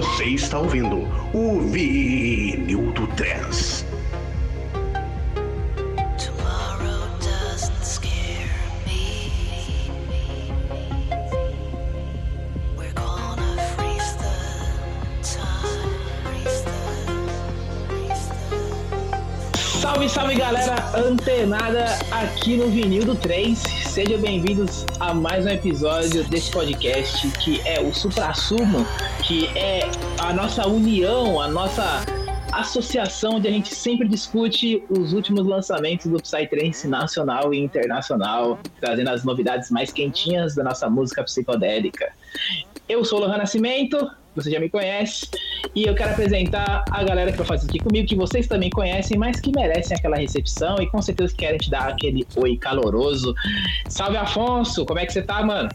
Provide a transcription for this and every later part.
Você está ouvindo o Vinil do Trans. Salve, salve galera antenada aqui no Vinil do 3. Sejam bem-vindos a mais um episódio desse podcast que é o Supra Sumo, que é a nossa união, a nossa associação onde a gente sempre discute os últimos lançamentos do Psytrance nacional e internacional, trazendo as novidades mais quentinhas da nossa música psicodélica. Eu sou o Lohan Nascimento, você já me conhece, e eu quero apresentar a galera que vai fazer aqui comigo, que vocês também conhecem, mas que merecem aquela recepção e com certeza querem te dar aquele oi caloroso. Salve Afonso, como é que você tá, mano?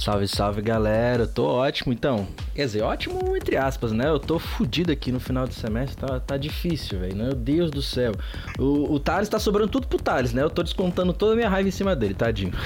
Salve, salve galera, eu tô ótimo então. Quer dizer, ótimo entre aspas, né? Eu tô fudido aqui no final do semestre, tá, tá difícil, velho. Meu Deus do céu. O, o Thales tá sobrando tudo pro Thales, né? Eu tô descontando toda a minha raiva em cima dele, tadinho.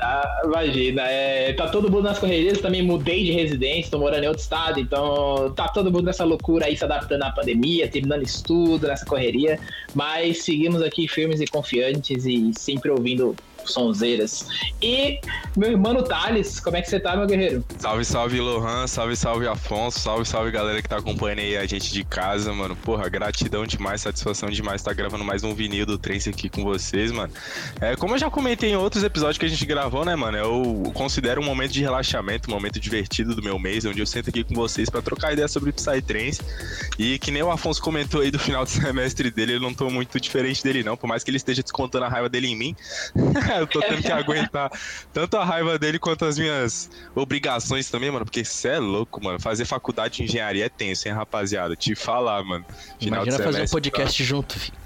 Ah, imagina, é, tá todo mundo nas correrias, também mudei de residência, tô morando em outro estado, então tá todo mundo nessa loucura aí, se adaptando à pandemia, terminando estudo, nessa correria, mas seguimos aqui firmes e confiantes e sempre ouvindo sonzeiras. E meu irmão Thales, como é que você tá, meu guerreiro? Salve, salve Lohan, salve, salve Afonso, salve, salve galera que tá acompanhando aí a gente de casa, mano. Porra, gratidão demais, satisfação demais estar gravando mais um vinil do Trance aqui com vocês, mano. É, como eu já comentei em outros episódios que a gente gravou, né, mano? Eu considero um momento de relaxamento, um momento divertido do meu mês, onde eu sento aqui com vocês pra trocar ideia sobre Psytrance. E que nem o Afonso comentou aí do final do semestre dele, eu não tô muito diferente dele, não. Por mais que ele esteja descontando a raiva dele em mim. eu tô tendo que aguentar tanto a raiva dele quanto as minhas obrigações também, mano. Porque cê é louco, mano. Fazer faculdade de engenharia é tenso, hein, rapaziada? Te falar, mano. Final Imagina de fazer um semestre, podcast junto, filho. Tá?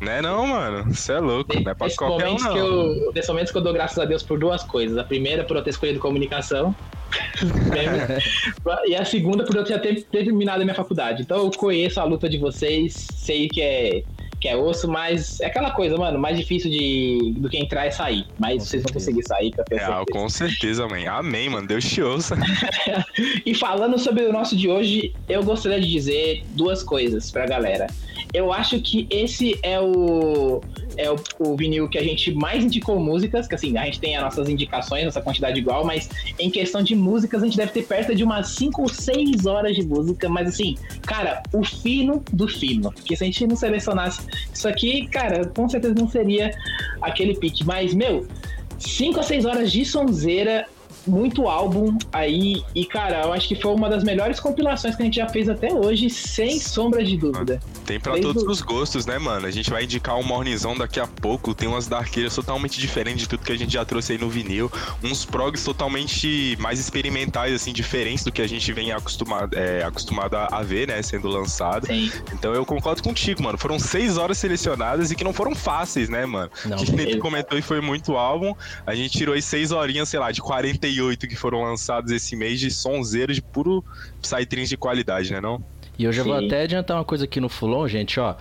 Né não, mano? Você é louco. Não é pra Nesses qualquer um, não. que eu, nesses momentos que eu dou graças a Deus por duas coisas. A primeira, por eu ter escolhido comunicação. e a segunda, por eu já ter terminado a minha faculdade. Então eu conheço a luta de vocês, sei que é, que é osso, mas é aquela coisa, mano, mais difícil de, do que entrar é sair. Mas vocês vão conseguir sair, ter É, certeza. com certeza, mãe. Amém, mano. Deus te ouça. E falando sobre o nosso de hoje, eu gostaria de dizer duas coisas pra galera. Eu acho que esse é o é o, o vinil que a gente mais indicou músicas, que assim, a gente tem as nossas indicações, nossa quantidade igual, mas em questão de músicas, a gente deve ter perto de umas 5 ou 6 horas de música, mas assim, cara, o fino do fino. Porque se a gente não selecionasse isso aqui, cara, com certeza não seria aquele pique. Mas, meu, 5 a 6 horas de sonzeira, muito álbum aí, e cara, eu acho que foi uma das melhores compilações que a gente já fez até hoje, sem sombra de dúvida. Tem pra Desde todos o- os gostos, né, mano? A gente vai indicar um mornizão daqui a pouco. Tem umas darqueiras totalmente diferentes de tudo que a gente já trouxe aí no vinil. Uns progs totalmente mais experimentais, assim, diferentes do que a gente vem acostumado, é, acostumado a, a ver, né, sendo lançado. Sim. Então eu concordo contigo, mano. Foram seis horas selecionadas e que não foram fáceis, né, mano? Não, que nem tu mesmo. comentou e foi muito álbum. A gente tirou aí seis horinhas, sei lá, de 48 que foram lançados esse mês de sonzeiros de puro Psytrance de qualidade, né não? E eu já vou Sim. até adiantar uma coisa aqui no Fulon, gente, ó.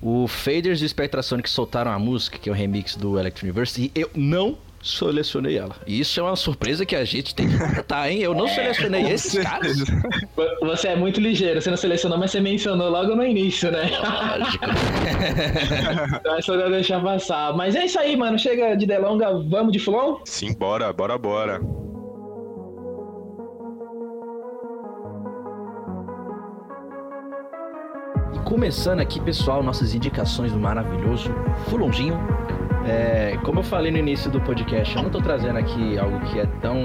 O Faders e o Spectrasonic soltaram a música, que é o remix do Electro Universe, e eu não selecionei ela. E isso é uma surpresa que a gente tem que contar, hein? Eu não selecionei esses caras. Você é muito ligeiro, você não selecionou, mas você mencionou logo no início, né? Lógico. Então é só eu deixar passar. Mas é isso aí, mano. Chega de delonga, vamos de fulon? Sim, bora, bora, bora. Começando aqui, pessoal, nossas indicações do maravilhoso Fulonzinho. É, como eu falei no início do podcast, eu não tô trazendo aqui algo que é tão.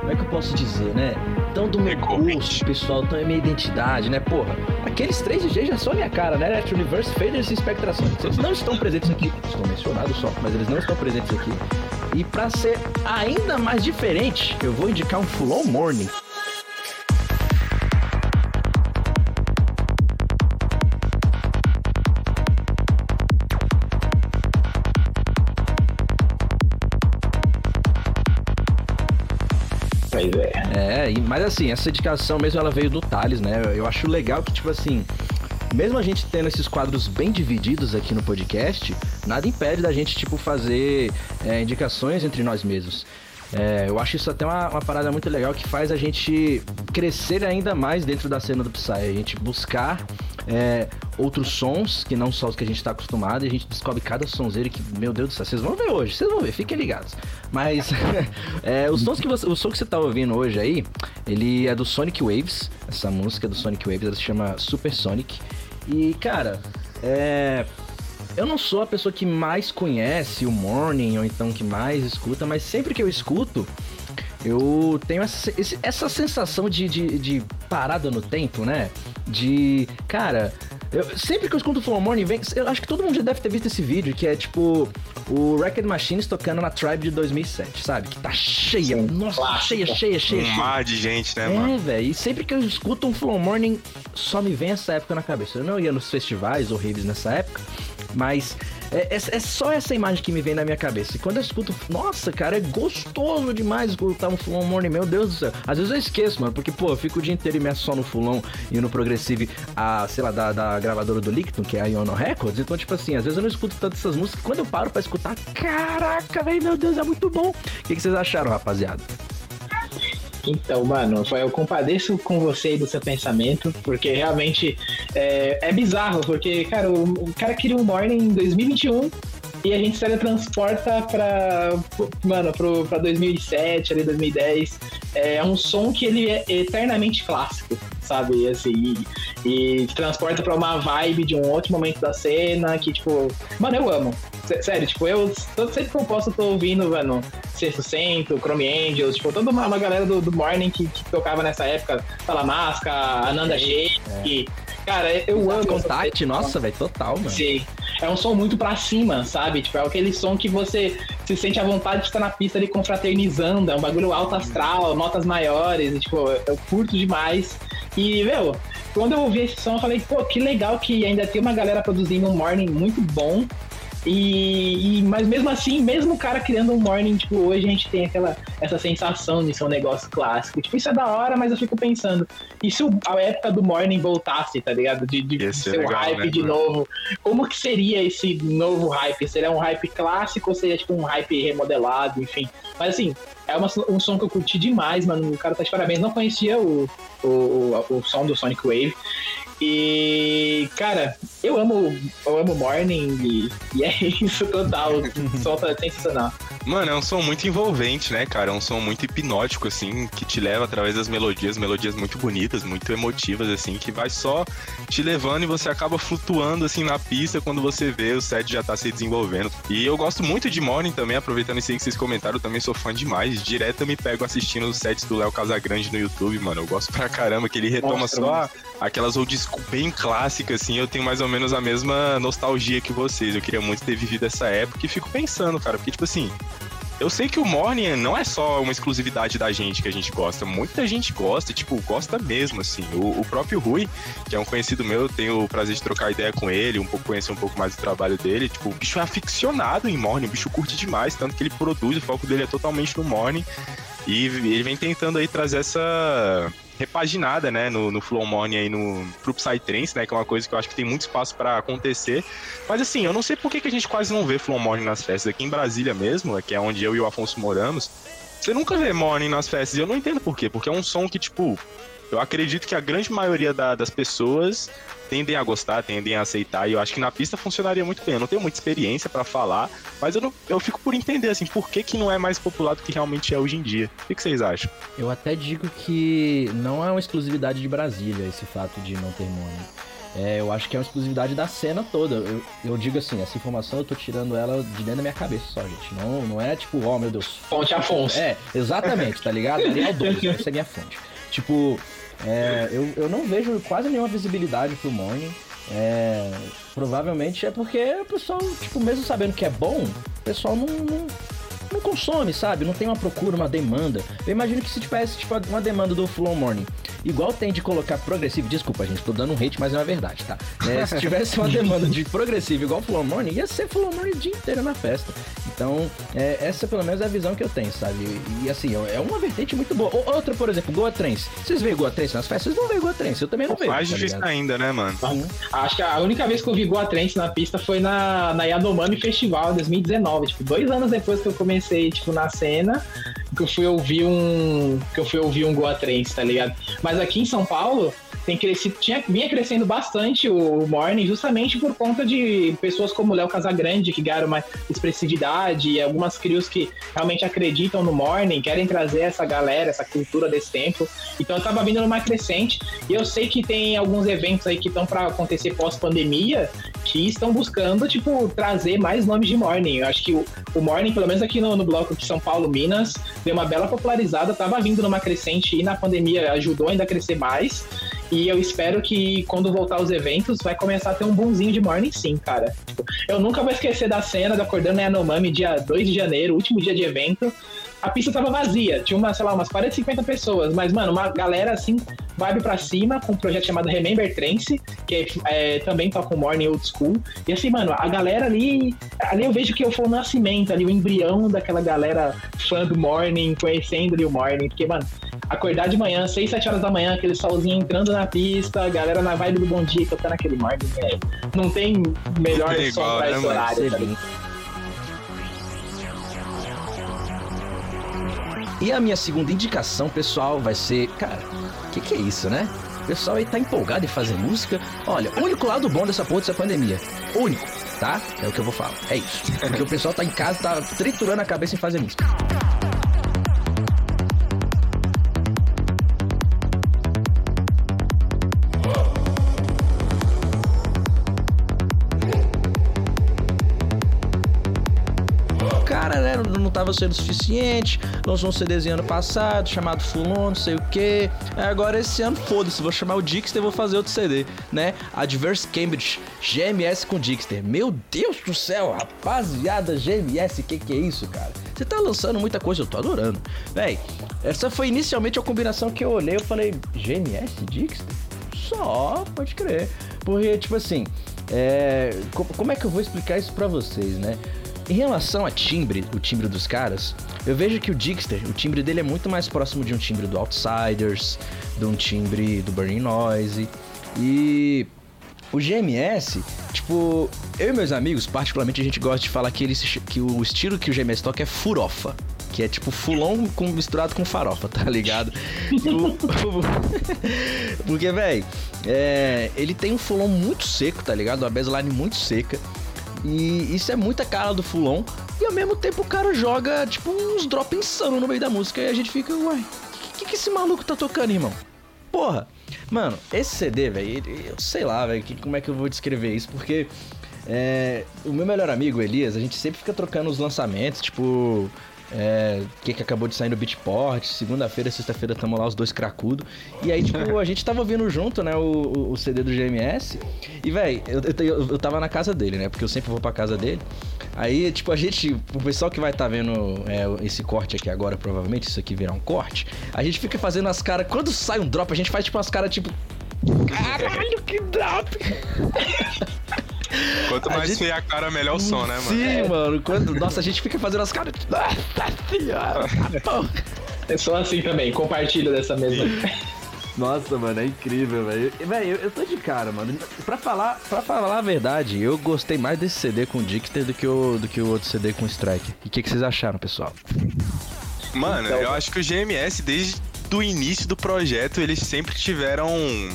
Como é que eu posso dizer, né? Tão do meu gosto, pessoal, tão é minha identidade, né? Porra, aqueles três DJs já são a minha cara, né? Electro Universe, Faders e Spectrações. Eles não estão presentes aqui, estão mencionados só, mas eles não estão presentes aqui. E pra ser ainda mais diferente, eu vou indicar um Fulon Morning. Mas assim, essa indicação mesmo ela veio do Thales, né? Eu- Eu acho legal que, tipo assim, mesmo a gente tendo esses quadros bem divididos aqui no podcast, nada impede da gente, tipo, fazer é, indicações entre nós mesmos. É, eu acho isso até uma, uma parada muito legal que faz a gente crescer ainda mais dentro da cena do Psy. A gente buscar é, outros sons que não só os que a gente tá acostumado e a gente descobre cada sonzeiro que, meu Deus do céu, vocês vão ver hoje, vocês vão ver, fiquem ligados. Mas é, os sons que você, o som que você tá ouvindo hoje aí, ele é do Sonic Waves, essa música do Sonic Waves, ela se chama Super Sonic. E, cara, é. Eu não sou a pessoa que mais conhece o Morning, ou então que mais escuta, mas sempre que eu escuto, eu tenho essa, essa sensação de, de, de parada no tempo, né? De. Cara, eu- sempre que eu escuto o Flow Morning, vem, eu acho que todo mundo já deve ter visto esse vídeo, que é tipo o Racket Machines tocando na Tribe de 2007, sabe? Que tá cheia, Sim, nossa, clássico. cheia, cheia, cheia, Um cheia. mar de gente, né, mano? É, velho. E sempre que eu escuto um Flow Morning, só me vem essa época na cabeça. Eu não ia nos festivais ou raves nessa época, mas é, é- é só essa imagem que me vem na minha cabeça. E quando eu escuto, nossa, cara, é gostoso demais escutar um Flow Morning, meu Deus do céu. Às vezes eu esqueço, mano, porque, pô, eu fico o dia inteiro imerso só no Fulon e no Progressive, a, sei lá, da, da gravadora do Licton, que é a Iono Records. Então, tipo assim, às vezes eu não escuto tanto essas músicas. Quando eu paro pra escutar, caraca, velho, meu Deus, é muito bom. O que, que vocês acharam, rapaziada? Então, mano, eu compadeço com você e do seu pensamento, porque realmente é, é bizarro, porque, cara, o, o cara queria um Morning em 2021 e a gente se teletransporta pra, mano, pro, pra 2007, ali, 2010. É um som que ele é eternamente clássico, sabe? E, Assim, e, e te transporta pra uma vibe de um outro momento da cena que, tipo, mano, eu amo. Sé- Sério, tipo, eu todo sempre que eu posso eu tô ouvindo, mano, Sexto Cento, Chrome Angels, tipo, toda uma, uma galera do, do Morning que, que tocava nessa época, Salamasca, Ananda Shake. Cara, eu amo. essa Contact, nossa, velho, total, mano. Sim. É um som muito pra cima, sabe? Tipo, é aquele som que você se sente à vontade de estar na pista ali confraternizando. É um bagulho alto astral, notas maiores. E, tipo, eu curto demais. E, meu, quando eu ouvi esse som, eu falei, pô, que legal que ainda tem uma galera produzindo um morning muito bom. E, e- mas mesmo assim, mesmo o cara criando um morning, tipo, hoje a gente tem aquela essa sensação de ser um negócio clássico. Tipo, isso é da hora, mas eu fico pensando, e se a época do morning voltasse, tá ligado? De, de ser legal, hype né, de mano? novo. Como que seria esse novo hype? Seria um hype clássico ou seria tipo um hype remodelado, enfim? Mas assim, é uma- um som que eu curti demais, mano. O cara tá de parabéns. Não conhecia o, o, o, o som do Sonic Wave. E, cara, eu amo, eu amo Morning e, e é isso total. O som tá sensacional. Mano, é um som muito envolvente, né, cara? É um som muito hipnótico, assim, que te leva através das melodias, melodias muito bonitas, muito emotivas, assim, que vai só te levando e você acaba flutuando, assim, na pista quando você vê o set já tá se desenvolvendo. E eu gosto muito de Morning também, aproveitando isso aí que vocês comentaram, eu também sou fã demais. Direto eu me pego assistindo os sets do Léo Casagrande no YouTube, mano. Eu gosto pra caramba, que ele retoma Mostra, só a- aquelas old school bem clássicas, assim. Eu tenho mais ou menos a mesma nostalgia que vocês. Eu queria muito ter vivido essa época e fico pensando, cara, porque, tipo assim, eu sei que o Morning não é só uma exclusividade da gente que a gente gosta. Muita gente gosta, tipo, gosta mesmo, assim. O, o próprio Rui, que é um conhecido meu, eu tenho o prazer de trocar ideia com ele, um pouco conhecer um pouco mais do trabalho dele. Tipo, o bicho é aficionado em Morning, o bicho curte demais, tanto que ele produz, o foco dele é totalmente no Morning. E ele vem tentando aí trazer essa repaginada, né, no, no Flow Morning aí no, pro Psytrance, né, que é uma coisa que eu acho que tem muito espaço pra acontecer. Mas assim, eu não sei por que, que a gente quase não vê Flow Morning nas festas. Aqui em Brasília mesmo, que é onde eu e o Afonso moramos, você nunca vê Morning nas festas. E eu não entendo por quê. Porque é um som que, tipo, eu acredito que a grande maioria da- das pessoas tendem a gostar, tendem a aceitar. E eu acho que na pista funcionaria muito bem. Eu não tenho muita experiência pra falar, mas eu, não- eu fico por entender, assim, por que, que não é mais popular do que realmente é hoje em dia. O que, que vocês acham? Eu até digo que não é uma exclusividade de Brasília esse fato de não ter Morning. É, eu acho que é uma exclusividade da cena toda. Eu, eu digo assim, essa informação eu tô tirando ela de dentro da minha cabeça só, gente. Não, não é tipo, ó, meu Deus. Fonte Afonso. É, exatamente, tá ligado? Arial 12, essa é a minha fonte. Tipo, é, eu, eu não vejo quase nenhuma visibilidade pro Morning. É, provavelmente é porque o pessoal, tipo, mesmo sabendo que é bom, o pessoal não, não, não consome, sabe? Não tem uma procura, uma demanda. Eu imagino que se tivesse, tipo, uma demanda do Flow Morning, igual tem de colocar progressivo, desculpa, gente, tô dando um hate, mas é uma verdade, tá? É, se tivesse uma demanda de progressivo igual Flow Morning, ia ser Flow Morning o dia inteiro na festa. Então, é, essa pelo menos é a visão que eu tenho, sabe? E, e, assim, é uma vertente muito boa. Ou- Outra, por exemplo, Goa Trance. Vocês veem Goa Trance nas festas? Vocês não veem Goa Trance, eu também não vejo. Mais tá difícil ligado? ainda, né, mano? Acho que a única vez que eu vi Goa Trance na pista foi na, na Yanomami Festival em 2019. Tipo, dois anos depois que eu comecei, tipo, na cena. Que eu fui ouvir um. Que eu fui ouvir um Goa Trance, tá ligado? Mas aqui em São Paulo tem crescido, tinha, vinha crescendo bastante o Morning, justamente por conta de pessoas como Léo Casagrande, que ganharam uma expressividade, e algumas crios que realmente acreditam no Morning, querem trazer essa galera, essa cultura desse tempo. Então eu tava vindo numa crescente, e eu sei que tem alguns eventos aí que estão para acontecer pós-pandemia, que estão buscando, tipo, trazer mais nomes de Morning. Eu acho que o, o Morning, pelo menos aqui no, no bloco de São Paulo, Minas, deu uma bela popularizada, tava vindo numa crescente e na pandemia ajudou ainda a crescer mais. E eu espero que quando voltar os eventos, vai começar a ter um bonzinho de morning sim, cara. Eu nunca vou esquecer da cena do Acordando Yanomami, dia 2 de janeiro, último dia de evento. A pista tava vazia, tinha uma, sei lá, umas 40, 50 pessoas, mas, mano, uma galera assim, vibe pra cima, com um projeto chamado Remember Trance, que é, também toca o Morning Old School. E assim, mano, a galera ali, ali eu vejo que eu fui o nascimento, ali, o embrião daquela galera fã do Morning, conhecendo ali o Morning, porque, mano, acordar de manhã, 6, 7 horas da manhã, aquele solzinho entrando na pista, a galera na vibe do bom dia, cantando aquele Morning, é, não tem melhor som pra né, esse mano? horário, tá E a minha segunda indicação, pessoal, vai ser. Cara, o que, que é isso, né? O pessoal aí tá empolgado em fazer música. Olha, o único lado bom dessa porra dessa pandemia. Único, tá? É o que eu vou falar. É isso. Porque o pessoal tá em casa, tá triturando a cabeça em fazer música. Né, não não tava sendo suficiente. Lançou um CDzinho ano passado, chamado Fulon, não sei o que. Agora esse ano, foda-se, vou chamar o Dixter e vou fazer outro CD, né? Adverse Cambridge, GMS com Dixter. Meu Deus do céu, rapaziada, GMS, que que é isso, cara? Você tá lançando muita coisa, eu tô adorando. Véi, essa foi inicialmente a combinação que eu olhei, eu falei, GMS, Dixter? Só, pode crer. Porque, tipo assim, é, co- como é que eu vou explicar isso pra vocês, né? Em relação a timbre, o timbre dos caras, eu vejo que o Dixter, o timbre dele é muito mais próximo de um timbre do Outsiders, de um timbre do Burning Noise. E o GMS, tipo, eu e meus amigos, particularmente, a gente gosta de falar que, ele, que o estilo que o GMS toca é furofa. Que é tipo fulon com, misturado com farofa, tá ligado? Porque, velho, ele tem um fulon muito seco, tá ligado? Uma baseline muito seca. E isso é muita cara do fulon. E ao mesmo tempo o cara joga, tipo, uns drop insano no meio da música. E a gente fica, uai, o que, que esse maluco tá tocando, irmão? Porra, mano, esse CD, velho, eu sei lá, velho, como é que eu vou descrever isso, porque é, o meu melhor amigo, Elias, a gente sempre fica trocando os lançamentos, tipo, é, que, que acabou de sair no Beatport, segunda-feira, sexta-feira tamo lá os dois cracudo, e aí, tipo, a gente tava ouvindo junto, né, o, o- CD do GMS, e, velho, eu, eu, eu- tava na casa dele, né, porque eu sempre vou pra casa dele, aí, tipo, a gente, o pessoal que vai tá vendo é, esse corte aqui agora, provavelmente, isso aqui virar um corte, a gente fica fazendo as caras, quando sai um drop, a gente faz, tipo, as caras, tipo, caralho, que drop! Quanto A mais gente- feia a cara, melhor o som, né, mano? Sim, mano. Quando, nossa, a gente fica fazendo as caras. Nossa senhora! Eu sou assim também, compartilho dessa mesma. Nossa, mano, é incrível, velho. Velho, eu, eu tô de cara, mano. Pra falar, pra falar a verdade, eu gostei mais desse CD com o Dixter do que o, do que o outro CD com o Strike. E o que, que vocês acharam, pessoal? Mano, Então- eu acho que o GMS, desde do início do projeto, eles sempre tiveram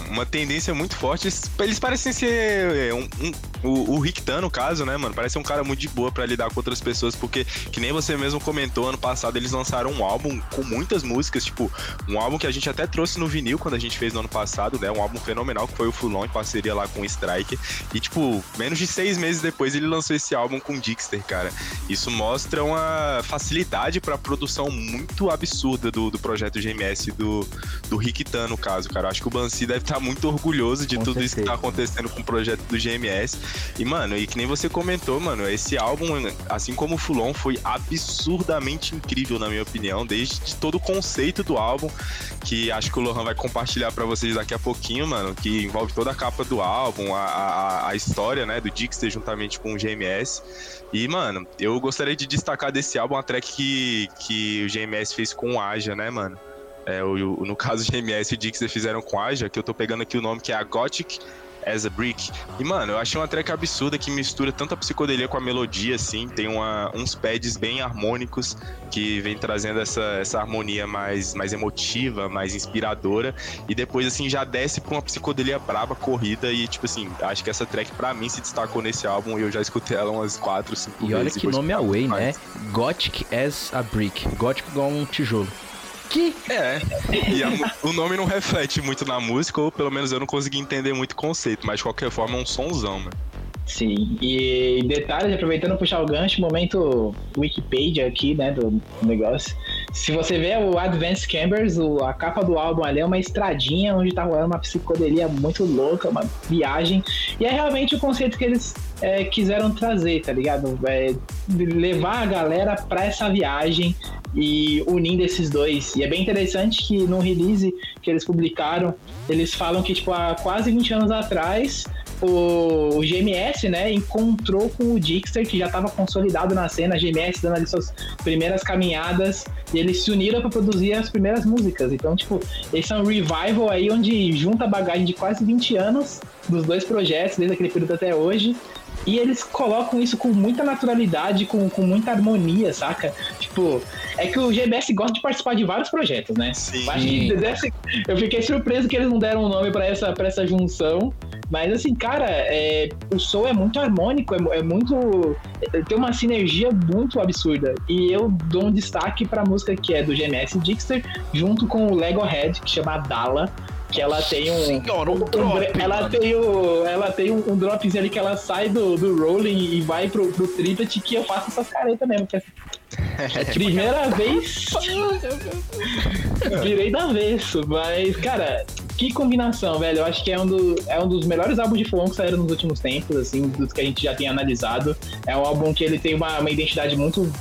uma tendência muito forte. Eles, eles parecem ser é, um, um- o, o Rick Tan, no caso, né, mano? Parece um cara muito de boa pra lidar com outras pessoas, porque, que nem você mesmo comentou, ano passado eles lançaram um álbum com muitas músicas, tipo, um álbum que a gente até trouxe no vinil quando a gente fez no ano passado, né? Um álbum fenomenal que foi o Fulon, em parceria lá com o Strike. E, tipo, menos de seis meses depois ele lançou esse álbum com o Dixter, cara. Isso mostra uma facilidade pra produção muito absurda do, do projeto GMS do, do Rick Tan, no caso, cara. Eu acho que o Bansi deve estar muito orgulhoso de Com tudo isso que certeza. tá acontecendo com o projeto do GMS. E, mano, e que nem você comentou, mano, esse álbum, assim como o Fulon, foi absurdamente incrível, na minha opinião, desde todo o conceito do álbum, que acho que o Lohan vai compartilhar pra vocês daqui a pouquinho, mano, que envolve toda a capa do álbum, a, a, a história, né, do Dixter juntamente com o GMS. E, mano, eu gostaria de destacar desse álbum a track que, que o GMS fez com o Aja, né, mano? É, o- no caso, o GMS e o Dixter fizeram com Aja, que eu tô pegando aqui o nome que é a Gothic as a Brick. E, mano, eu achei uma track absurda que mistura tanto a psicodelia com a melodia, assim. Tem uma, uns pads bem harmônicos que vem trazendo essa, essa harmonia mais, mais emotiva, mais inspiradora. E depois, assim, já desce pra uma psicodelia braba, corrida. E, tipo assim, acho que essa track pra mim se destacou nesse álbum e eu já escutei ela umas 4, 5 E olha vezes. que nome away, né? Gothic as a Brick. Gothic igual um tijolo. Que? É, e a o nome não reflete muito na música, ou pelo menos eu não consegui entender muito o conceito, mas de qualquer forma é um sonzão, mano. Sim, e detalhes, aproveitando puxar o gancho, momento Wikipedia aqui, né, do negócio. Se você vê o Advanced Chambers, o- a capa do álbum ali é uma estradinha onde tá rolando uma psicodelia muito louca, uma viagem. E é realmente o conceito que eles é, quiseram trazer, tá ligado? É, levar a galera pra essa viagem e unindo esses dois. E é bem interessante que no release que eles publicaram, eles falam que, tipo, há quase 20 anos atrás, o, o GMS, né, encontrou com o Dixter, que já estava consolidado na cena, GMS dando ali suas primeiras caminhadas, e eles se uniram para produzir as primeiras músicas. Então, tipo, esse é um revival aí onde junta a bagagem de quase 20 anos dos dois projetos, desde aquele período até hoje. E eles colocam isso com muita naturalidade, com, com muita harmonia, saca? Tipo, é que o GBS gosta de participar de vários projetos, né? Sim. Eu deve- eu fiquei surpreso que eles não deram um nome pra essa, pra essa junção. Mas assim, cara, é, o som é muito harmônico, é, é muito. é- tem uma sinergia muito absurda. E eu dou um destaque pra música que é do GMS Dixter, junto com o Lego Head, que chama Dala. Que ela tem um. Senhora, um um drop, bre- ela mano. tem, o, ela tem um, um dropzinho ali que ela sai do, do rolling e vai pro, pro triplet que eu faço essas caretas mesmo. Que é, é a primeira vez. Virei da avesso, mas, cara, que combinação, velho. Eu acho que é um, do, é um dos melhores álbuns de Fulon que saíram nos últimos tempos, assim, dos que a gente já tem analisado. É um álbum que ele tem uma, uma identidade muito.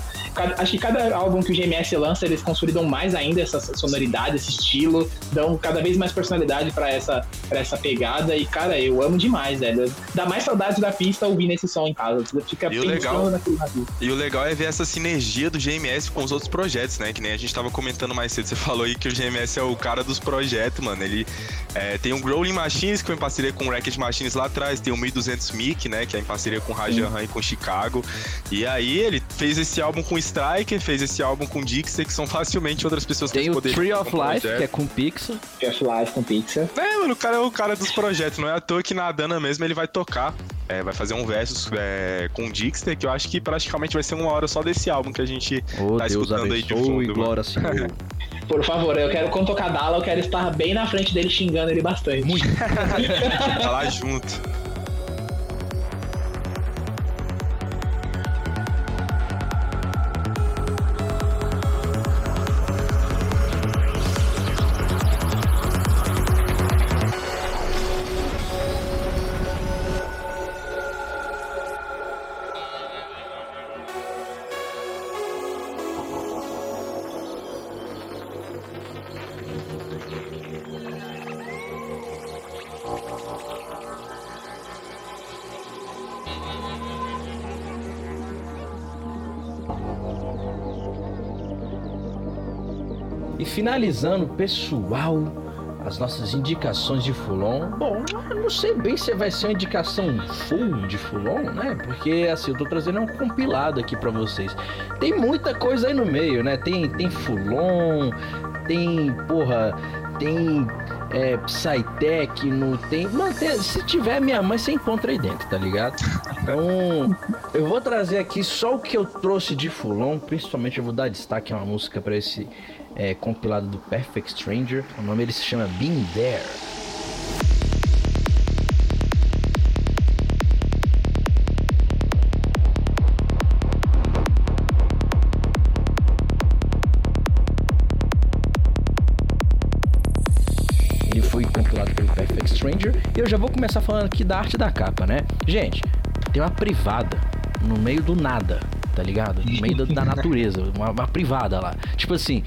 Acho que cada álbum que o GMS lança, eles consolidam mais ainda essa sonoridade, esse estilo, dão cada vez mais personalidade pra essa, pra essa pegada. E, cara, eu amo demais, velho. Dá mais saudade da pista ouvindo esse som em casa. Você fica E o legal- naquilo navio. E o legal é ver essa sinergia do GMS com os outros projetos, né? Que nem a gente tava comentando mais cedo. Você falou aí que o GMS é o cara dos projetos, mano. Ele é, tem o Growling Machines, que foi em parceria com o Racket Machines lá atrás. Tem o 1200 Mic, né? Que é em parceria com o Rajan Han e com o Chicago. E aí ele fez esse álbum com Striker, fez esse álbum com o Dixter, que são facilmente outras pessoas que Tem o poderiam Tree of Life, projeto. que é com Pixel. Jeff Live com Pixar. É, mano, o cara é o cara dos projetos. Não é à toa que na Dana mesmo ele vai tocar. é, vai fazer um versus é, com o Dixter, que eu acho que praticamente vai ser uma hora só desse álbum que a gente Oh, tá Deus escutando aí de fundo. mano. glória Senhor. Por favor, eu quero, quando tocar Dala, eu quero estar bem na frente dele xingando ele bastante. Muito. Tá lá junto. Finalizando, pessoal, as nossas indicações de Fulon. Bom, eu não sei bem se vai ser uma indicação full de Fulon, né? Porque assim, eu tô trazendo um compilado aqui pra vocês. Tem muita coisa aí no meio, né? Tem, tem Fulon, tem, porra, tem é, Psytecno, tem. Mano, tem- se tiver minha mãe, você encontra aí dentro, tá ligado? Então, eu vou trazer aqui só o que eu trouxe de Fulon, principalmente eu vou dar destaque a uma música pra esse é, compilado do Perfect Stranger. O nome ele se chama Been There. Já vou começar falando aqui da arte da capa, né? Gente, tem uma privada no meio do nada, tá ligado? No meio da, natureza, uma, uma privada lá. Tipo assim,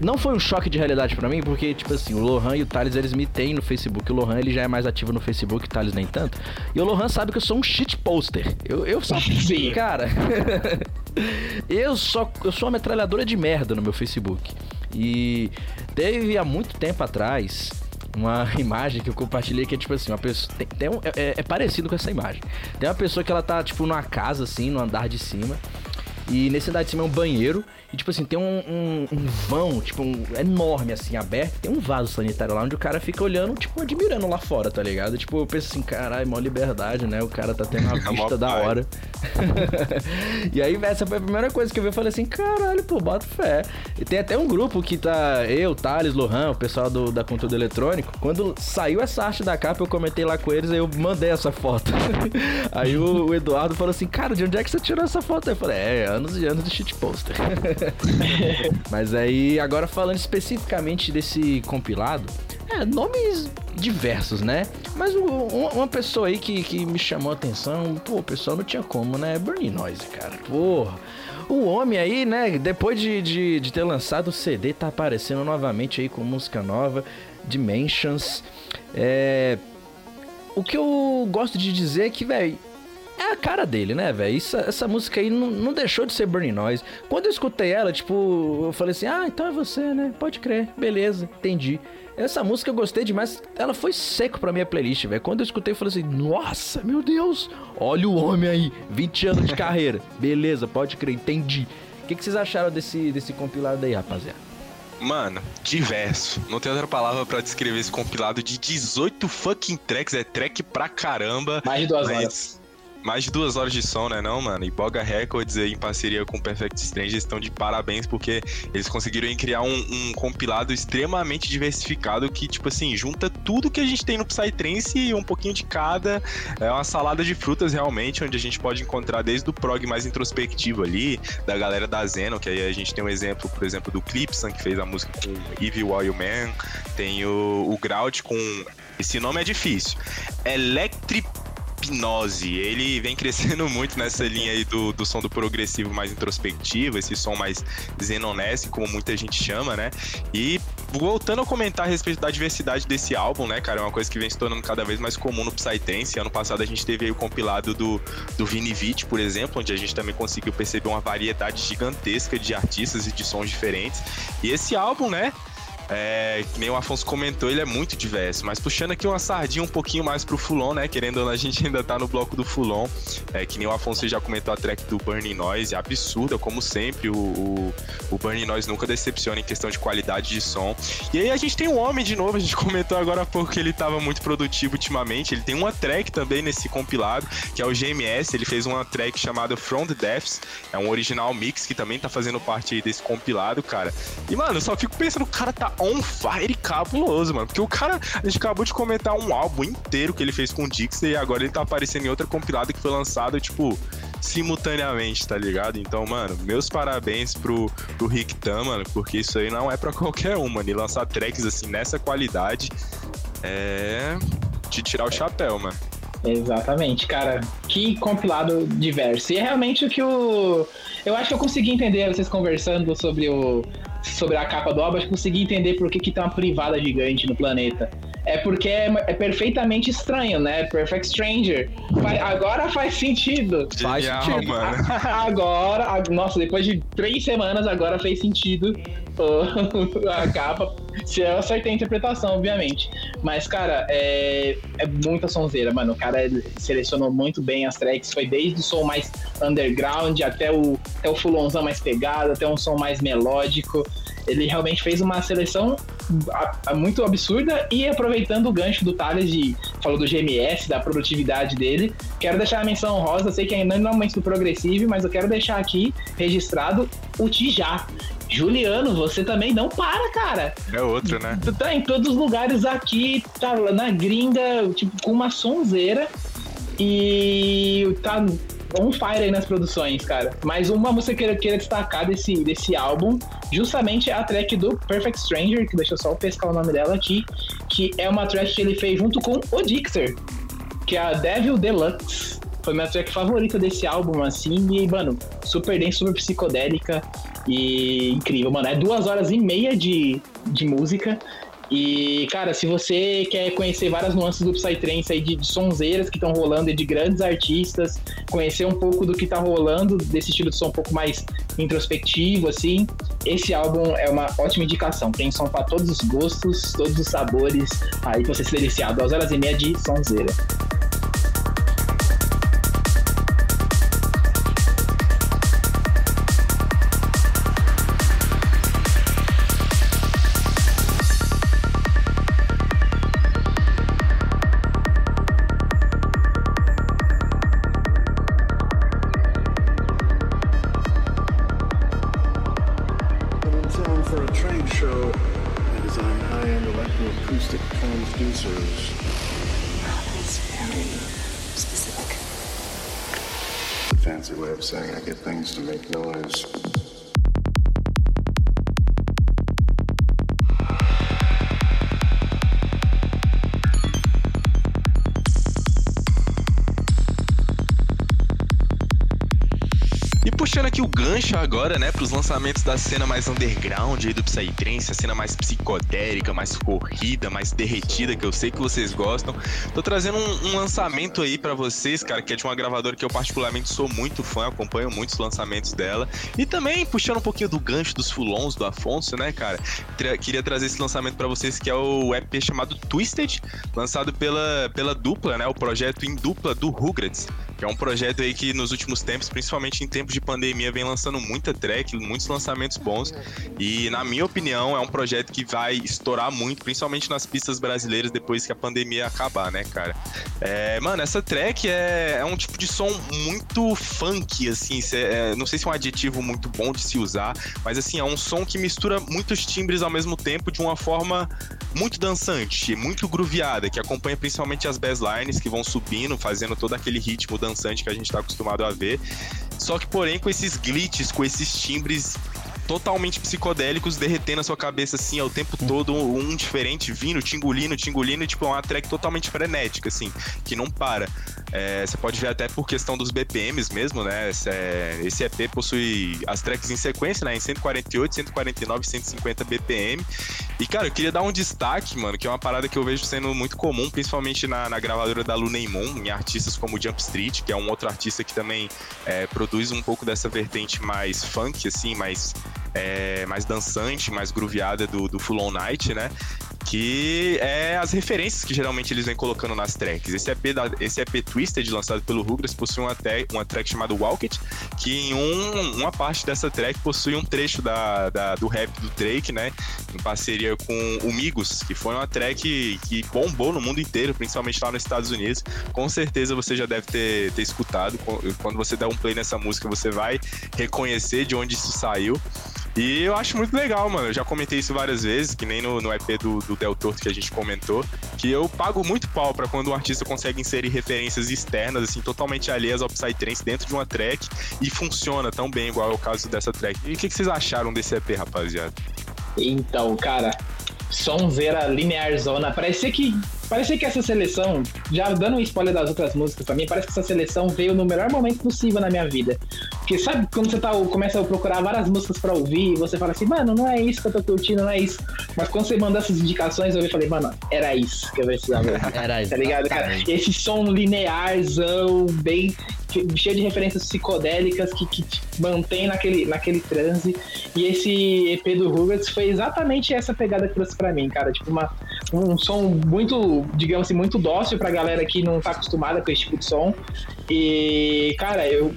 não foi um choque de realidade pra mim, porque, tipo assim, o Lohan e o Thales, eles me têm no Facebook. O Lohan, ele já é mais ativo no Facebook, o Thales nem tanto. E o Lohan sabe que eu sou um shit poster. Eu, eu só... Sim. Cara... eu só... Eu sou uma metralhadora de merda no meu Facebook. E teve há muito tempo atrás uma imagem que eu compartilhei que é tipo assim, uma pessoa. Tem, tem um- é, é parecido com essa imagem. Tem uma pessoa que ela tá, tipo, numa casa, assim, no andar de cima. E nesse andar de cima é um banheiro. E, tipo assim, tem um, um- um vão, tipo, um, enorme, assim, aberto. Tem um vaso sanitário lá onde o cara fica olhando, tipo, admirando lá fora, tá ligado? Tipo, eu penso assim, caralho, mó liberdade, né? O cara tá tendo uma É vista da pai. hora. e aí, essa foi a primeira coisa que eu vi. Eu falei assim, caralho, pô, bota fé. E tem até um grupo que tá eu, Thales, Lohan, o pessoal do, da Conteúdo Eletrônico. Quando saiu essa arte da capa, eu comentei lá com eles, aí eu mandei essa foto. aí o, o Eduardo falou assim, cara, de onde é que você tirou essa foto? Eu falei, é, anos e anos de shitposter. Mas aí, agora falando especificamente desse compilado, é, nomes diversos, né? Mas o- um- uma pessoa aí que, que me chamou a atenção, pô, pessoal não tinha como, né? Bernie Noise, cara. Porra. O homem aí, né, depois de, de, de ter lançado o CD, tá aparecendo novamente aí com música nova, Dimensions. É. O que eu gosto de dizer é que, velho, é a cara dele, né, velho? Essa, essa música aí não, não deixou de ser Burning Noise. Quando eu escutei ela, tipo, eu falei assim: ah, então é você, né? Pode crer, beleza, entendi. Essa música eu gostei demais, ela foi seco pra minha playlist, velho. Quando eu escutei, eu falei assim: nossa, meu Deus, olha o homem aí, 20 anos de carreira. beleza, pode crer, entendi. O que, que vocês acharam desse, desse compilado aí, rapaziada? Mano, diverso. Não tem outra palavra pra descrever esse compilado de 18 fucking tracks. É track pra caramba. Mais de duas mas- horas. Mais de duas horas de som, né, não, mano? E Boga Records aí, em parceria com Perfect Strange, estão de parabéns porque eles conseguiram criar um, um compilado extremamente diversificado que, tipo assim, junta tudo que a gente tem no Psytrance e um pouquinho de cada. É uma salada de frutas, realmente, onde a gente pode encontrar desde o prog mais introspectivo ali, da galera da Zeno, que aí a gente tem um exemplo, por exemplo, do Clipson, que fez a música com Evil Oil Man. Tem o, o Grout com. Esse nome é difícil. Electric Hipnose. Ele vem crescendo muito nessa linha aí do, do som do progressivo mais introspectivo, esse som mais xenonesque, como muita gente chama, né? E voltando a comentar a respeito da diversidade desse álbum, né, cara? É uma coisa que vem se tornando cada vez mais comum no Psytrance. Ano passado a gente teve aí o compilado do, do Vini Vici, por exemplo, onde a gente também conseguiu perceber uma variedade gigantesca de artistas e de sons diferentes. E esse álbum, né? É, que nem o Afonso comentou, ele é muito diverso. Mas puxando aqui uma sardinha um pouquinho mais pro Fulon, né? Querendo ou não, a gente ainda tá no bloco do Fulon. É, que nem o Afonso já comentou a track do Burning Noise, é absurda, como sempre. O, o, o Burning Noise nunca decepciona em questão de qualidade de som. E aí a gente tem o Homem de novo, a gente comentou agora há pouco que ele tava muito produtivo ultimamente. Ele tem uma track também nesse compilado, que é o GMS. Ele fez uma track chamada From the. É um original mix que também tá fazendo parte desse compilado, cara. E, mano, eu só fico pensando, o cara tá on fire cabuloso, mano. Porque o cara, a gente acabou de comentar um álbum inteiro que ele fez com o Dixie e agora ele tá aparecendo em outra compilada que foi lançada, tipo, simultaneamente, tá ligado? Então, mano, meus parabéns pro, pro Rick Tam, mano, porque isso aí não é pra qualquer um, mano. E lançar tracks assim nessa qualidade é de tirar o chapéu, mano. Exatamente, cara. Que compilado diverso. E é realmente o que o. Eu acho que eu consegui entender vocês conversando sobre o. Sobre a capa do álbum, acho que consegui entender por que, que tem uma privada gigante no planeta. É porque é, é perfeitamente estranho, né? Perfect Stranger. Agora faz sentido. Faz Genial, sentido. mano. Agora, a- nossa, depois de três semanas, agora fez sentido a capa. Se eu acertei a interpretação, obviamente. Mas, cara, é, é muita sonzeira, mano. O cara selecionou muito bem as tracks. Foi desde o som mais underground até o, até o fulonzão mais pegado, até um som mais melódico. Ele realmente fez uma seleção muito absurda e aproveitando o gancho do Thales de falou do GMS, da produtividade dele, quero deixar a menção honrosa, sei que ainda não é muito do progressivo, mas eu quero deixar aqui registrado o Tijá. Juliano, você também não para, cara. É outro, né? Tu tá em todos os lugares aqui, tá na gringa, tipo, com uma sonzeira. E tá on fire aí nas produções, cara. Mas uma música que eu queria destacar desse, desse álbum, justamente é a track do Perfect Stranger, que deixa eu só pescar o nome dela aqui, que é uma track que ele fez junto com o Dixer, que é a Devil Deluxe. Foi minha track favorita desse álbum, assim, e, mano, super denso, super psicodélica e incrível, mano. É duas horas e meia de, de música E, cara, se você quer conhecer várias nuances do Psytrance aí de, de sonzeiras que estão rolando e de grandes artistas, conhecer um pouco do que tá rolando desse estilo de som um pouco mais introspectivo, assim, esse álbum é uma ótima indicação. Tem som para todos os gostos, todos os sabores, aí pra você se deliciar. Duas horas e meia de sonzeira. Agora, né, pros lançamentos da cena mais underground aí do Psytrance, a cena mais psicodélica, mais corrida, mais derretida, que eu sei que vocês gostam. Tô trazendo um, um lançamento aí pra vocês, cara, que é de uma gravadora que eu particularmente sou muito fã, acompanho muitos lançamentos dela. E também puxando um pouquinho do gancho dos fulons do Afonso, né, cara? Tra- queria trazer esse lançamento pra vocês que é o EP chamado Twisted, lançado pela, pela dupla, né, o projeto em dupla do Rugrats. Que é um projeto aí que nos últimos tempos, principalmente em tempos de pandemia, vem lançando muita track, muitos lançamentos bons. E na minha opinião, é um projeto que vai estourar muito, principalmente nas pistas brasileiras depois que a pandemia acabar, né, cara? É, mano, essa track é, é um tipo de som muito funk, assim. é, não sei se é um adjetivo muito bom de se usar, mas assim, é um som que mistura muitos timbres ao mesmo tempo de uma forma muito dançante, muito grooveada, que acompanha principalmente as basslines que vão subindo, fazendo todo aquele ritmo dançante que a gente tá acostumado a ver. Só que, porém, com esses glitches, com esses timbres totalmente psicodélicos derretendo a sua cabeça assim ao tempo todo, um diferente vindo, tingulino, tingulino, e tipo, é uma track totalmente frenética, assim, que não para. É, você pode ver até por questão dos BPMs mesmo, né? Esse, é, esse EP possui as tracks em sequência, né? Em 148, 149, 150 BPM. E, cara, eu queria dar um destaque, mano, que é uma parada que eu vejo sendo muito comum, principalmente na, na gravadora da Luna Moon, em artistas como Jump Street, que é um outro artista que também é, produz um pouco dessa vertente mais funk, assim, mais, é, mais dançante, mais grooveada do, do Full On Night, né? Que é as referências que geralmente eles vêm colocando nas tracks. Esse EP, da, esse EP Twisted, lançado pelo Rugrats, possui uma, te- uma track chamada Walk It, que em um- uma parte dessa track possui um trecho da, da- do rap do Drake, né? Em parceria com o Migos, que foi uma track que bombou no mundo inteiro, principalmente lá nos Estados Unidos. Com certeza você já deve ter, ter escutado. Quando você der um play nessa música, você vai reconhecer de onde isso saiu. E eu acho muito legal, mano. Eu já comentei isso várias vezes, que nem no, no EP do, do Del Torto que a gente comentou, que eu pago muito pau pra quando um artista consegue inserir referências externas, assim, totalmente alheias ao Psytrance dentro de uma track e funciona tão bem, igual é o caso dessa track. E o que, que vocês acharam desse EP, rapaziada? Então, cara, sonzeira linear zona. Parecia que. Parecia que essa seleção, já dando um spoiler das outras músicas pra mim, parece que essa seleção veio no melhor momento possível na minha vida. Porque sabe quando você tá, começa a procurar várias músicas pra ouvir e você fala assim, mano, não é isso que eu tô curtindo, não é isso. Mas quando você manda essas indicações, eu falei, mano, era isso que eu precisava. Era Tá ligado, cara? Esse som linearzão, bem cheio de referências psicodélicas que, que te mantém naquele, naquele transe. E esse EP do Rugrats foi exatamente essa pegada que trouxe pra mim, cara. Tipo, uma, um som muito, digamos assim, muito dócil pra galera que não tá acostumada com esse tipo de som. E, cara, eu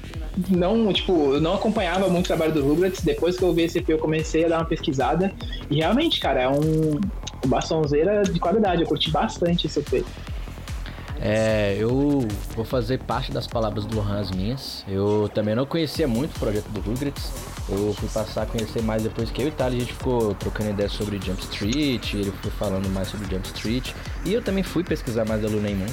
não, tipo, não acompanhava muito o trabalho do Rugrats. Depois que eu vi esse EP, eu comecei a dar uma pesquisada. E realmente, cara, é um, uma de qualidade. Eu curti bastante esse EP. É, eu vou fazer parte das palavras do Lohan as minhas. Eu também não conhecia muito o projeto do Rugrats. Eu fui passar a conhecer mais depois que eu e o Thales, a gente ficou trocando ideias sobre Jump Street, ele foi falando mais sobre Jump Street. E eu também fui pesquisar mais da Luna Moon,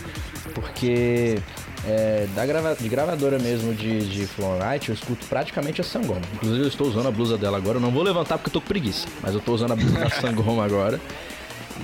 porque é, da grava de gravadora mesmo de, de Night, eu escuto praticamente a Sangoma. Inclusive eu estou usando a blusa dela agora, eu não vou levantar porque eu tô com preguiça, mas eu tô usando a blusa da Sangoma agora.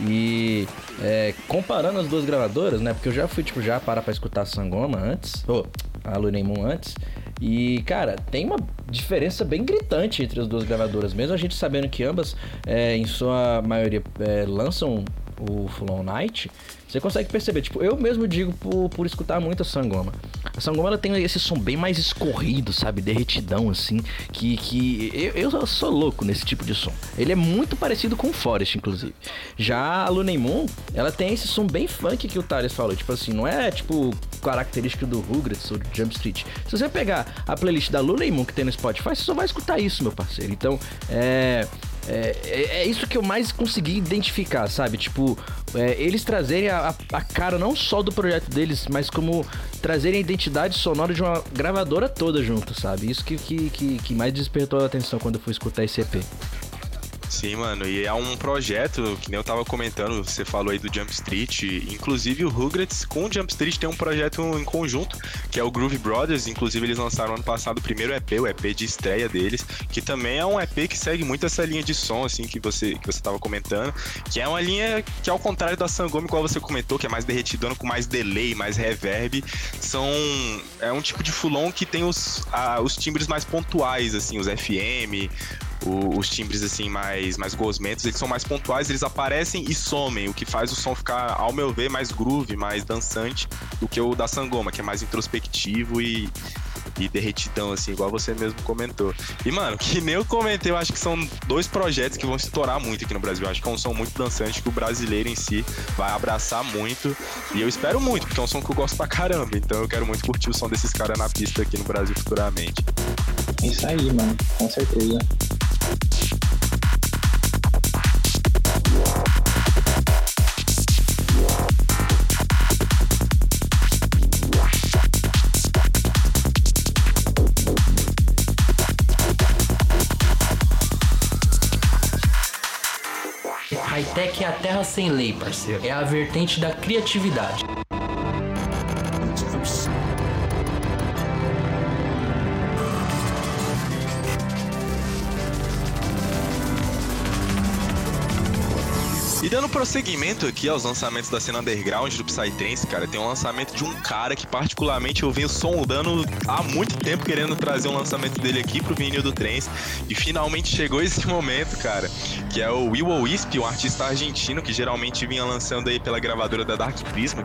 E é, comparando as duas gravadoras, né? Porque eu já fui, tipo, já parar pra escutar a Sangoma antes, ou a Lunemon antes. E, cara, tem uma diferença bem gritante entre as duas gravadoras, mesmo a gente sabendo que ambas, é, em sua maioria, é, lançam o Full On Night, você consegue perceber, tipo, eu mesmo digo por, por escutar muito a Sangoma. A Sangoma ela tem esse som bem mais escorrido, sabe? Derretidão, assim. Que, que eu, eu sou louco nesse tipo de som. Ele é muito parecido com o Forest, inclusive. Já a Lunay Moon, ela tem esse som bem funk que o Thales falou. Tipo assim, não é tipo característico do Rugrats ou do Jump Street. Se você pegar a playlist da Lunay Moon que tem no Spotify, você só vai escutar isso, meu parceiro. Então, é. É, é, é, isso que eu mais consegui identificar, sabe? Tipo, é, eles trazerem a, a, cara não só do projeto deles, mas como trazerem a identidade sonora de uma gravadora toda junto, sabe? Isso que, que, que, que mais despertou a atenção quando eu fui escutar esse EP. Sim, mano, e é um projeto, que nem eu tava comentando, você falou aí do Jump Street, inclusive o Rugrats com o Jump Street tem um projeto em conjunto, que é o Groove Brothers, inclusive eles lançaram ano passado o primeiro EP, o EP de estreia deles, que também é um EP que segue muito essa linha de som, assim, que você, que você tava comentando, que é uma linha que ao contrário da Sangome, qual você comentou, que é mais derretidona, com mais delay, mais reverb, são, é um tipo de fulon que tem os, a, os timbres mais pontuais, assim, os FM, o, os timbres assim mais mais gosmentos, eles são mais pontuais, eles aparecem e somem, o que faz o som ficar, ao meu ver, mais groove, mais dançante do que o da Sangoma, que é mais introspectivo e e derretidão, assim, igual você mesmo comentou. E, mano, que nem eu comentei, eu acho que são dois projetos que vão estourar muito aqui no Brasil. Eu acho que é um som muito dançante que o brasileiro em si vai abraçar muito. E eu espero muito, porque é um som que eu gosto pra caramba. Então eu quero muito curtir o som desses caras na pista aqui no Brasil futuramente. Isso aí, mano, com certeza. Hightech é a terra sem lei, parceiro. É a vertente da criatividade. E dando prosseguimento aqui aos lançamentos da cena underground do Psytrance, cara, tem um lançamento de um cara que particularmente eu venho sondando há muito tempo querendo trazer um lançamento dele aqui pro vinil do Trance e finalmente chegou esse momento, cara, que é o Will Wisp, um artista argentino que geralmente vinha lançando aí pela gravadora da Dark Prisma.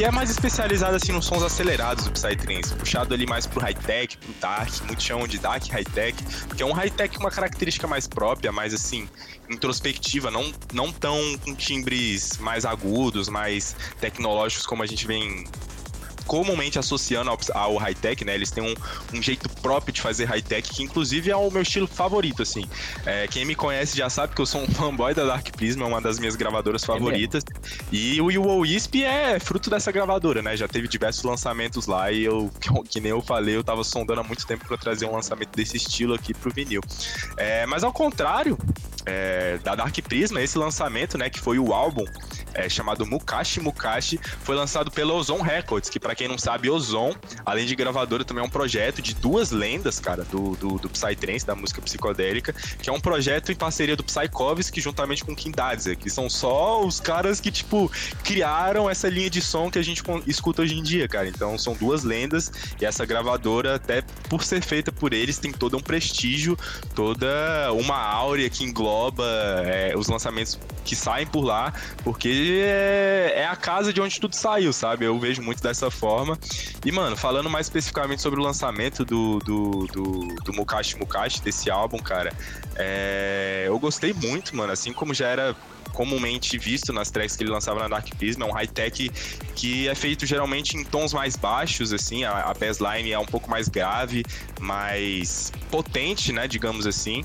Que é mais especializado assim nos sons acelerados do Psytrance, puxado ali mais pro high-tech, pro dark, muitos chamam de dark high-tech, porque é um high-tech com uma característica mais própria, mais assim, introspectiva, não, não tão com timbres mais agudos, mais tecnológicos como a gente vem comumente associando ao, ao high-tech, né? Eles têm um, um, jeito próprio de fazer high-tech, que inclusive é o meu estilo favorito, assim. É, quem me conhece já sabe que eu sou um fanboy da Dark Prism, é uma das minhas gravadoras favoritas. É e o UO Wisp é fruto dessa gravadora, né? Já teve diversos lançamentos lá e eu, que nem eu falei, eu tava sondando há muito tempo para trazer um lançamento desse estilo aqui pro vinil. É, mas ao contrário, é, da Dark Prisma, esse lançamento, né, que foi o álbum é, chamado Mukashi Mukashi, foi lançado pela Ozon Records, que para quem não sabe, Ozon, além de gravadora, também é um projeto de duas lendas, cara, do, do, do Psytrance, da música psicodélica, que é um projeto em parceria do Psychovski juntamente com Kim Dadze, que são só os caras que, tipo, criaram essa linha de som que a gente escuta hoje em dia, cara. Então são duas lendas e essa gravadora, até por ser feita por eles, tem todo um prestígio, toda uma áurea que engloba é, os lançamentos que saem por lá, porque é, é, a casa de onde tudo saiu, sabe? Eu vejo muito dessa forma. E, mano, falando mais especificamente sobre o lançamento do, do, do, do Mukashi Mukashi, desse álbum, cara, é, eu gostei muito, mano. Assim como já era comumente visto nas tracks que ele lançava na Dark Prism, é um high-tech que é feito geralmente em tons mais baixos, assim, a, a bassline é um pouco mais grave, mais potente, né, digamos assim.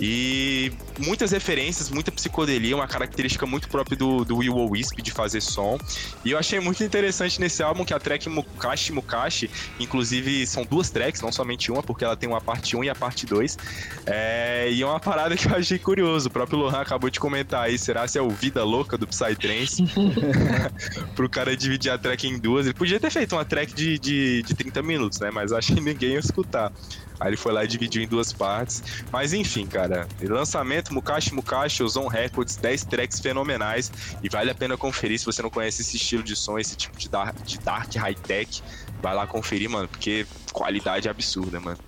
E muitas referências, muita psicodelia, uma característica muito própria do, do Will Wisp de fazer som. E eu achei muito interessante nesse álbum que a track Mukashi Mukashi, inclusive são duas tracks, não somente uma, porque ela tem uma parte 1 e a parte 2. É, e é uma parada que eu achei curioso. O próprio Lohan acabou de comentar aí, será se é o Vida Louca do Psytrance? Pro cara dividir a track em duas. Ele podia ter feito uma track de, de, de 30 minutos, né? Mas acho que ninguém ia escutar. Aí ele foi lá e dividiu em duas partes. Mas enfim, cara. Lançamento Mukashi Mukashi, Ozone Records, 10 tracks fenomenais. E vale a pena conferir se você não conhece esse estilo de som, esse tipo de dark, de dark high-tech. Vai lá conferir, mano, porque qualidade absurda, mano.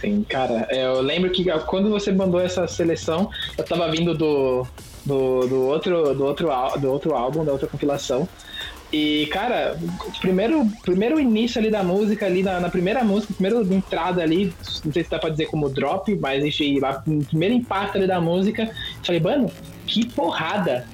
Sim, cara, é, eu lembro que quando você mandou essa seleção, eu tava vindo do, do, do, outro, do, outro, do outro álbum, da outra compilação. E, cara, primeiro, primeiro início ali da música, ali na, na primeira música, primeira entrada ali, não sei se dá pra dizer como drop, mas enfim, a primeiro impacto ali da música, falei, mano, que porrada!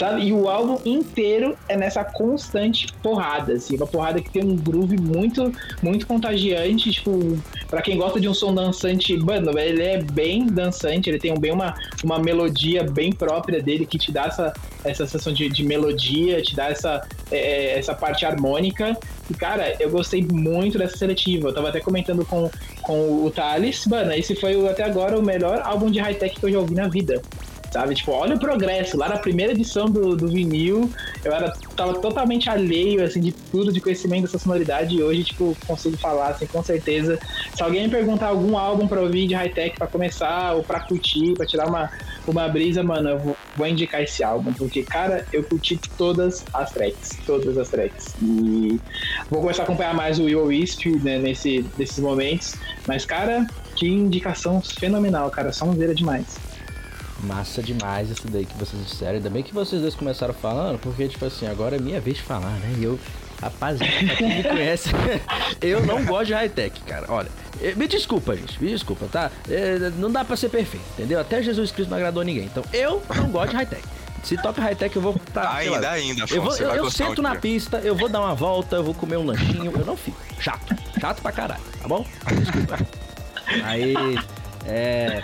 Sabe? E o álbum inteiro é nessa constante porrada, assim, uma porrada que tem um groove muito, muito contagiante, tipo, para quem gosta de um som dançante, mano, ele é bem dançante, ele tem bem uma, uma melodia bem própria dele que te dá essa, essa sensação de, de melodia, te dá essa, é, essa parte harmônica. E, cara, eu gostei muito dessa seletiva. Eu tava até comentando com, com o Thales, mano, esse foi até agora o melhor álbum de high-tech que eu já ouvi na vida sabe? Tipo, olha o progresso. Lá na primeira edição do, do vinil, eu era, tava totalmente alheio, assim, de tudo, de conhecimento dessa sonoridade. E hoje, tipo, consigo falar, assim, com certeza. Se alguém me perguntar algum álbum pra ouvir de high-tech pra começar, ou pra curtir, pra tirar uma, uma brisa, mano, eu vou, vou indicar esse álbum. Porque, cara, eu curti todas as tracks. Todas as tracks. E vou começar a acompanhar mais o Will Wisp, né, nesse, nesses momentos. Mas, cara, que indicação fenomenal, cara. Ver demais. Massa demais isso daí que vocês disseram. Ainda bem que vocês dois começaram falando, porque, tipo assim, agora é minha vez de falar, né? E eu, pra quem me conhece, eu não gosto de high-tech, cara. Olha, eh, me desculpa, gente, me desculpa, tá? Eh, não dá pra ser perfeito, entendeu? Até Jesus Cristo não agradou ninguém. Então, eu não gosto de high-tech. Se toca high-tech, eu vou pra. Ainda, lá, ainda, Afonso, Eu, vou, eu, eu sento na dia. pista, eu vou dar uma volta, eu vou comer um lanchinho, eu não fico. Chato. Chato pra caralho, tá bom? Desculpa. Aí. É.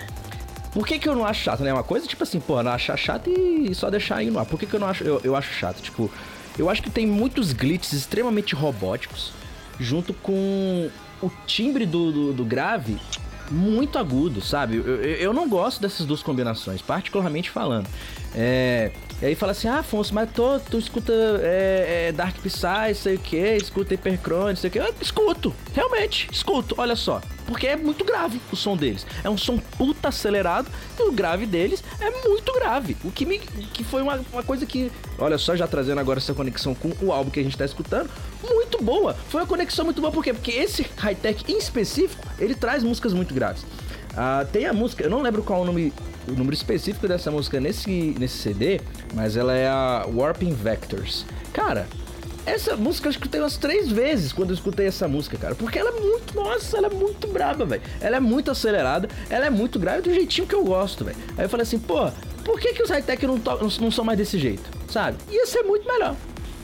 Por que, que eu não acho chato, né? Uma coisa tipo assim, pô, não achar chato e só deixar aí no ar. Por que, que eu não acho. Eu, eu acho chato? Tipo, eu acho que tem muitos glitches extremamente robóticos, junto com o timbre do, do, do grave muito agudo, sabe? Eu, eu, eu não gosto dessas duas combinações, particularmente falando. É, e aí fala assim, ah, Afonso, mas tô, tu escuta é, é, Dark Psy, sei o que, escuta Hyperchrone, sei o que. Eu escuto, realmente, escuto, olha só. Porque é muito grave o som deles. É um som puta acelerado e o grave deles é muito grave. O que, me, que foi uma, uma coisa que, olha só, já trazendo agora essa conexão com o álbum que a gente tá escutando, muito boa. Foi uma conexão muito boa, por quê? Porque esse high-tech em específico, ele traz músicas muito graves. Ah, tem a música, eu não lembro qual o nome o número específico dessa música nesse, nesse CD, mas ela é a Warping Vectors. Cara, essa música eu escutei umas três vezes quando eu escutei essa música, cara. Porque ela é muito, nossa, ela é muito braba, velho. Ela é muito acelerada, ela é muito grave do jeitinho que eu gosto, velho. Aí eu falei assim, pô, por que, que os high-tech não, to- não, não são mais desse jeito? Sabe? Ia ser muito melhor.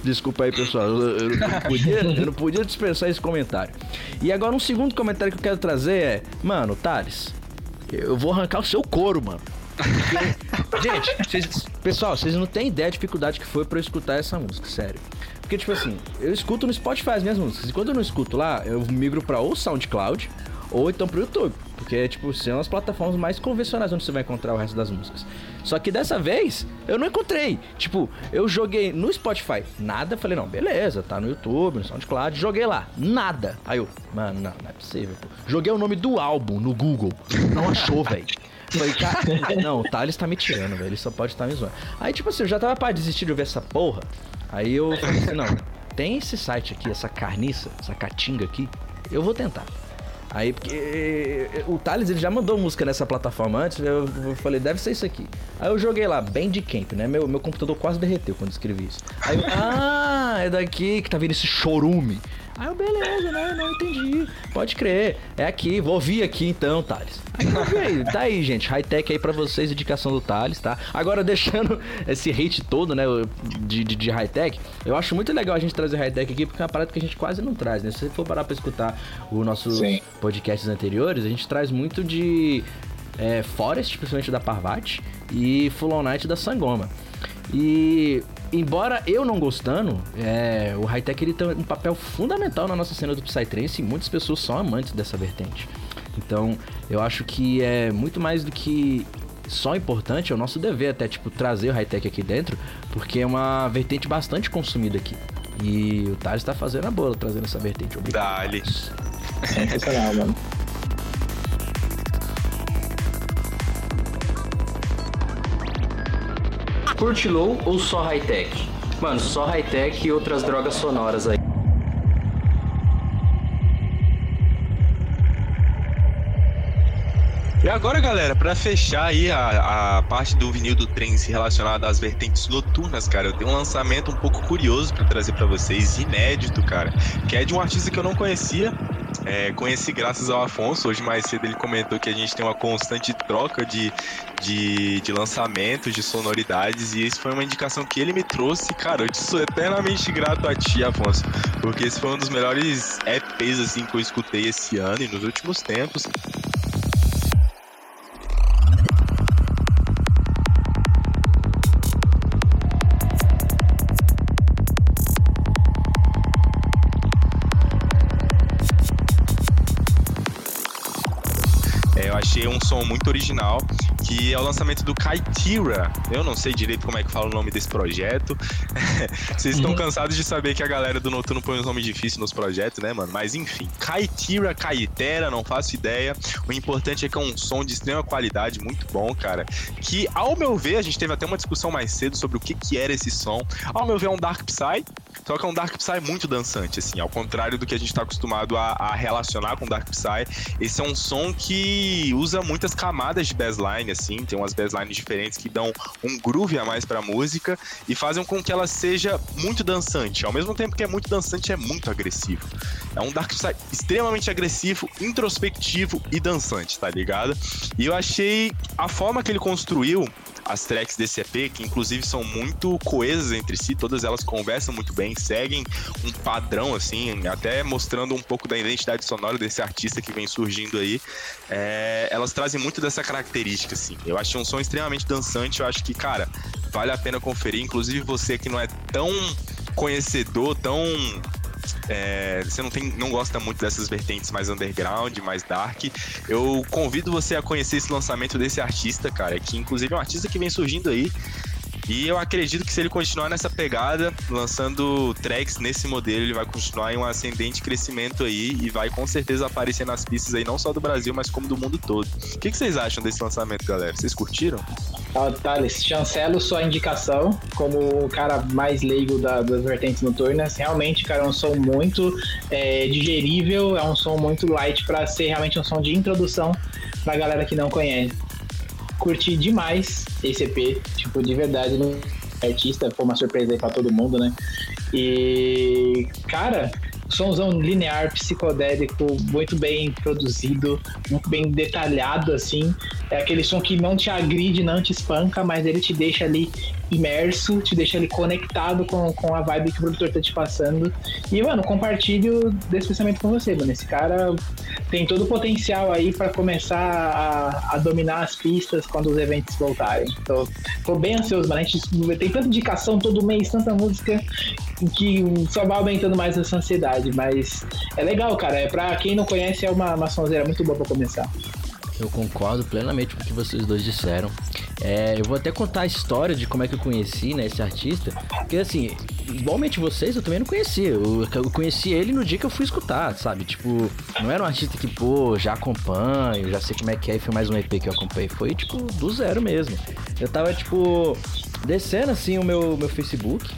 Desculpa aí, pessoal. Eu, eu não podia, eu não podia dispensar esse comentário. E agora um segundo comentário que eu quero trazer é, mano, Thales, eu vou arrancar o seu couro, mano. Porque- gente, vocês- pessoal, vocês não têm ideia da dificuldade que foi pra eu escutar essa música, sério. Porque, tipo assim, eu escuto no Spotify as minhas músicas. E quando eu não escuto lá, eu migro pra ou SoundCloud ou então pro YouTube. Porque, tipo, são as plataformas mais convencionais onde você vai encontrar o resto das músicas. Só que dessa vez, eu não encontrei. Tipo, eu joguei no Spotify, nada. Falei, não, beleza, tá no YouTube, no SoundCloud. Joguei lá, nada. Aí eu, mano, não, não é possível, pô. Joguei o nome do álbum no Google. Não achou, velho. Falei, cara, não, o Thales tá me tirando, velho. Ele só pode estar me zoando. Aí, tipo assim, eu já tava pra desistir de ouvir essa porra. Aí eu falei assim, não, tem esse site aqui, essa carniça, essa catinga aqui, eu vou tentar. Aí, porque eh, o Thales ele já mandou música nessa plataforma antes, eu, falei, deve ser isso aqui. Aí eu joguei lá, Bandcamp, né? Meu, meu computador quase derreteu quando escrevi isso. Aí eu, ah, é daqui que tá vindo esse chorume. Aí eu, beleza, né? Não entendi. Pode crer. É aqui, vou ouvir aqui então, Thales. Aí tá aí, gente. High-tech aí pra vocês, indicação do Thales, tá? Agora, deixando esse hate todo, né, de, de, de high-tech, eu acho muito legal a gente trazer high-tech aqui, porque é uma parada que a gente quase não traz, né? Se você for parar pra escutar os nossos Sim. podcasts anteriores, a gente traz muito de é, Forest, principalmente da Parvati, e Full On Night da Sangoma. E embora eu não gostando, é, o high-tech ele tem um papel fundamental na nossa cena do Psytrance e muitas pessoas são amantes dessa vertente. Então, eu acho que é muito mais do que só importante, é o nosso dever até, tipo, trazer o high-tech aqui dentro, porque é uma vertente bastante consumida aqui. E o Thales tá fazendo a boa, trazendo essa vertente. Obrigado. Dale. Sensacional, mano. Curte low ou só high-tech? Mano, só high-tech e outras drogas sonoras aí. E agora, galera, pra fechar aí a, a parte do vinil do trance relacionada às vertentes noturnas, cara, eu tenho um lançamento um pouco curioso pra trazer pra vocês, inédito, cara, que é de um artista que eu não conhecia, é, conheci graças ao Afonso. Hoje mais cedo ele comentou que a gente tem uma constante troca de, de, de lançamentos, de sonoridades, e isso foi uma indicação que ele me trouxe. Cara, eu te sou eternamente grato a ti, Afonso, porque esse foi um dos melhores EPs assim, que eu escutei esse ano e nos últimos tempos. Um som muito original, que é o lançamento do Kaitira. Eu não sei direito como é que fala o nome desse projeto. Vocês estão Uhum. cansados de saber que a galera do Noturno põe uns nomes difíceis nos projetos, né, mano? Mas enfim, Kaitira, Kaitera, não faço ideia. O importante é que é um som de extrema qualidade, muito bom, cara. Que, ao meu ver, a gente teve até uma discussão mais cedo sobre o que, que era esse som. Ao meu ver, é um Dark Psy, só que é um Dark Psy muito dançante, assim, ao contrário do que a gente tá acostumado a, a relacionar com Dark Psy. Esse é um som que usa muitas camadas de bassline, assim, tem umas basslines diferentes que dão um groove a mais pra música e fazem com que ela seja muito dançante. Ao mesmo tempo que é muito dançante, é muito agressivo. É um Dark Psy extremamente agressivo, introspectivo e dançante, tá ligado? E eu achei a forma que ele construiu as tracks desse EP, que inclusive são muito coesas entre si, todas elas conversam muito bem, seguem um padrão, assim, até mostrando um pouco da identidade sonora desse artista que vem surgindo aí. É, elas trazem muito dessa característica, assim. Eu achei um som extremamente dançante, eu acho que, cara, vale a pena conferir. Inclusive você que não é tão conhecedor, tão é, você não, tem, não gosta muito dessas vertentes mais underground, mais dark, eu convido você a conhecer esse lançamento desse artista, cara, que inclusive é um artista que vem surgindo aí. E eu acredito que se ele continuar nessa pegada, lançando tracks nesse modelo, ele vai continuar em um ascendente crescimento aí e vai com certeza aparecer nas pistas aí, não só do Brasil, mas como do mundo todo. O que, que vocês acham desse lançamento, galera? Vocês curtiram? Ó, Thales, chancelo sua indicação como o cara mais leigo da- das vertentes noturnas. Realmente, cara, é um som muito é, digerível, é um som muito light pra ser realmente um som de introdução pra galera que não conhece. Curti demais esse EP, tipo, de verdade, no artista, foi uma surpresa aí pra todo mundo, né? E, cara, somzão linear, psicodélico, muito bem produzido, muito bem detalhado, assim. É aquele som que não te agride, não te espanca, mas ele te deixa ali imerso, te deixa ali conectado com, com a vibe que o produtor tá te passando. E, mano, compartilho desse pensamento com você, mano. Esse cara tem todo o potencial aí pra começar a, a dominar as pistas quando os eventos voltarem. Tô, tô bem ansioso, mano. A gente tem tanta indicação todo mês, tanta música que só vai aumentando mais essa ansiedade. Mas é legal, cara. É pra quem não conhece, é uma, uma sonzeira muito boa pra começar. Eu concordo plenamente com o que vocês dois disseram. É, eu vou até contar a história de como é que eu conheci né, esse artista. Porque assim, igualmente vocês, eu também não conhecia. Eu, eu conheci ele no dia que eu fui escutar, sabe? Tipo, não era um artista que, pô, já acompanho, já sei como é que é, e foi mais um EP que eu acompanhei. Foi, tipo, do zero mesmo. Eu tava, tipo, descendo assim o meu, meu Facebook,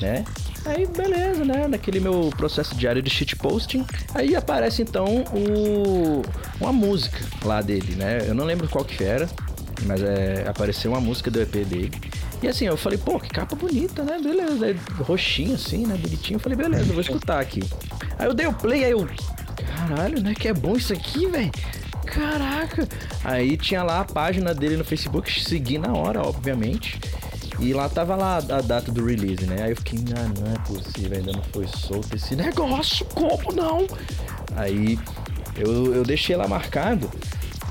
né? Aí, beleza, né? Naquele meu processo diário de shitposting. Aí aparece então o, uma música lá dele, né? Eu não lembro qual que era, mas é, apareceu uma música do EP dele. E assim, eu falei, pô, que capa bonita, né? Beleza. Aí, roxinho assim, né? Bonitinho. Eu falei, beleza, eu vou escutar aqui. Aí eu dei o play, aí eu. Caralho, né? Que é bom isso aqui, velho. Caraca! Aí tinha lá a página dele no Facebook, segui na hora, obviamente. E lá tava lá a data do release, né? Aí eu fiquei, ah, não é possível, ainda não foi solto esse negócio, como não? Aí eu, eu deixei lá marcado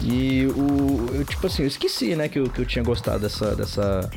e o. Eu, tipo assim, eu esqueci, né, que eu, que eu tinha gostado dessa, dessa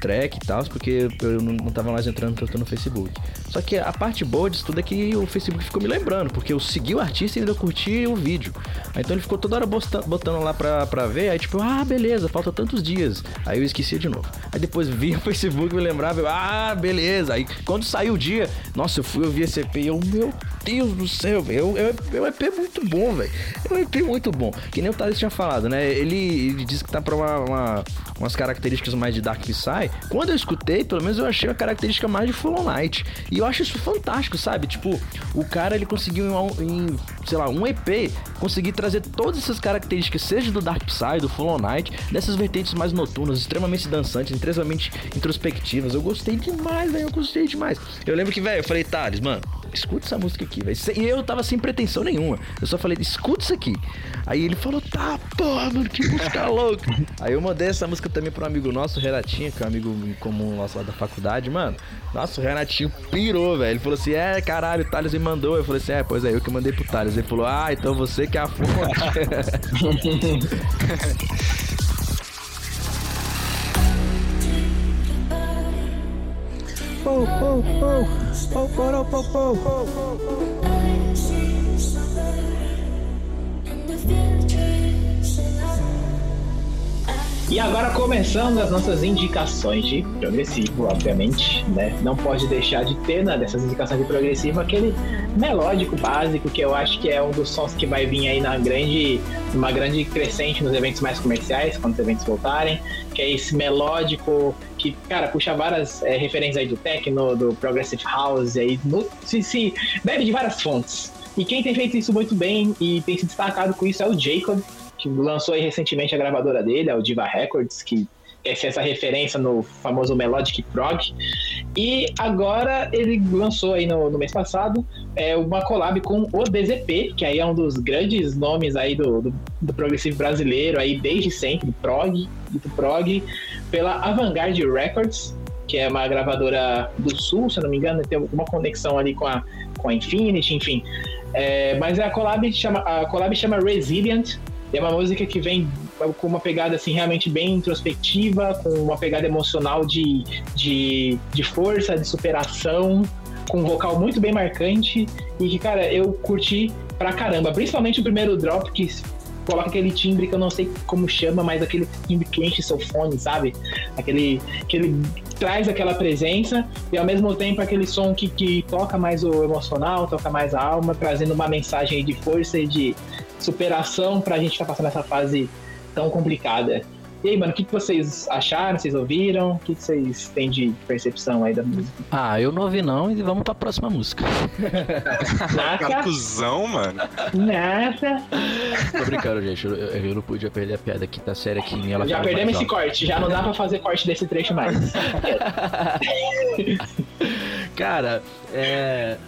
track e tal, porque eu não, não tava mais entrando tanto no Facebook. Só que a parte boa disso tudo é que o Facebook ficou me lembrando, porque eu segui o artista e ainda curti o vídeo. Então ele ficou toda hora botando, lá pra, pra ver, aí tipo, ah, beleza, falta tantos dias. Aí eu esquecia de novo. Aí depois vi o Facebook, me lembrava, eu, ah, beleza. Aí quando saiu o dia, nossa, eu fui ouvir esse EP eu, meu Deus do céu, velho, é um EP muito bom, velho. É um EP muito bom. Que nem o Thales tinha falado, né? Ele, ele disse que tá pra uma, uma, umas características mais de Dark Psy, quando eu escutei, pelo menos eu achei uma característica mais de Full Night. E eu acho isso fantástico, sabe? Tipo, o cara ele conseguiu em, em sei lá, um EP, conseguir trazer todas essas características, seja do Dark Psy, do Full Night, dessas vertentes mais noturnas, extremamente dançantes, extremamente introspectivas. Eu gostei demais, velho, eu gostei demais. Eu lembro que, velho, eu falei, Thales, mano, escuta essa música aqui, velho. E eu tava sem pretensão nenhuma. Eu só falei, escuta isso aqui. Aí ele falou, tá, porra, mano, que música louca. Aí eu mandei essa música também pra um amigo nosso, o Renatinho, que é um amigo comum nosso lá da faculdade, mano. Nossa, o Renatinho pirou, velho. Ele falou assim, é, caralho, o Thales me mandou. Eu falei assim, é, pois é, eu que mandei pro Thales. Ele falou, ah, então você que é a fonte. Pou, pou, pou, pou, pou, pou, pou, pou. E agora começando as nossas indicações de progressivo, obviamente, né? Não pode deixar de ter né, dessas indicações de progressivo aquele melódico básico que eu acho que é um dos sons que vai vir aí na grande, uma grande crescente nos eventos mais comerciais, quando os eventos voltarem, que é esse melódico que, cara, puxa várias é, referências aí do techno, do progressive house, aí no, se, se bebe de várias fontes. E quem tem feito isso muito bem e tem se destacado com isso é o Jacob, que lançou aí recentemente a gravadora dele, a Diva Records, que é essa referência no famoso Melodic Prog. E agora ele lançou aí no, no, mês passado é, uma collab com o DZP, que aí é um dos grandes nomes aí do, do, do progressivo brasileiro, aí desde sempre, do prog, do prog, pela Avantgarde Records, que é uma gravadora do Sul, se eu não me engano, tem alguma conexão ali com a, com a Infinity, enfim. É, mas a collab chama, a collab chama Resilient, é uma música que vem com uma pegada assim realmente bem introspectiva, com uma pegada emocional de, de, de força, de superação, com um vocal muito bem marcante e que, cara, eu curti pra caramba. Principalmente o primeiro drop que coloca aquele timbre que eu não sei como chama, mas aquele timbre que enche seu fone, sabe? Aquele que ele traz aquela presença e ao mesmo tempo aquele som que, que toca mais o emocional, toca mais a alma, trazendo uma mensagem de força e de superação pra gente estar tá passando essa fase tão complicada. E aí, mano, o que, que vocês acharam? Vocês ouviram? O que, que vocês têm de percepção aí da música? Ah, eu não ouvi não e vamos pra próxima música. Nossa. Cusão, mano. Nossa. Tô brincando, gente. Eu, eu, não podia perder a piada aqui, tá séria aqui. Ela já perdemos esse corte, já não dá pra fazer corte desse trecho mais. Cara, é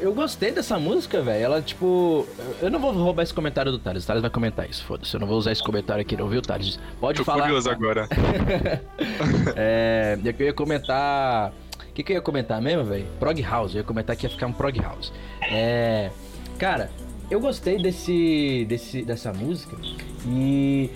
eu gostei dessa música, velho. Ela, tipo. Eu não vou roubar esse comentário do Thales. O Thales vai comentar isso, foda-se. Eu não vou usar esse comentário aqui, não, viu, Thales? Pode Tô falar. curioso agora. é. Eu ia comentar. O que, que eu ia comentar mesmo, velho? Prog House. Eu ia comentar que ia ficar um Prog House. É. Cara, eu gostei desse, desse, dessa música. E.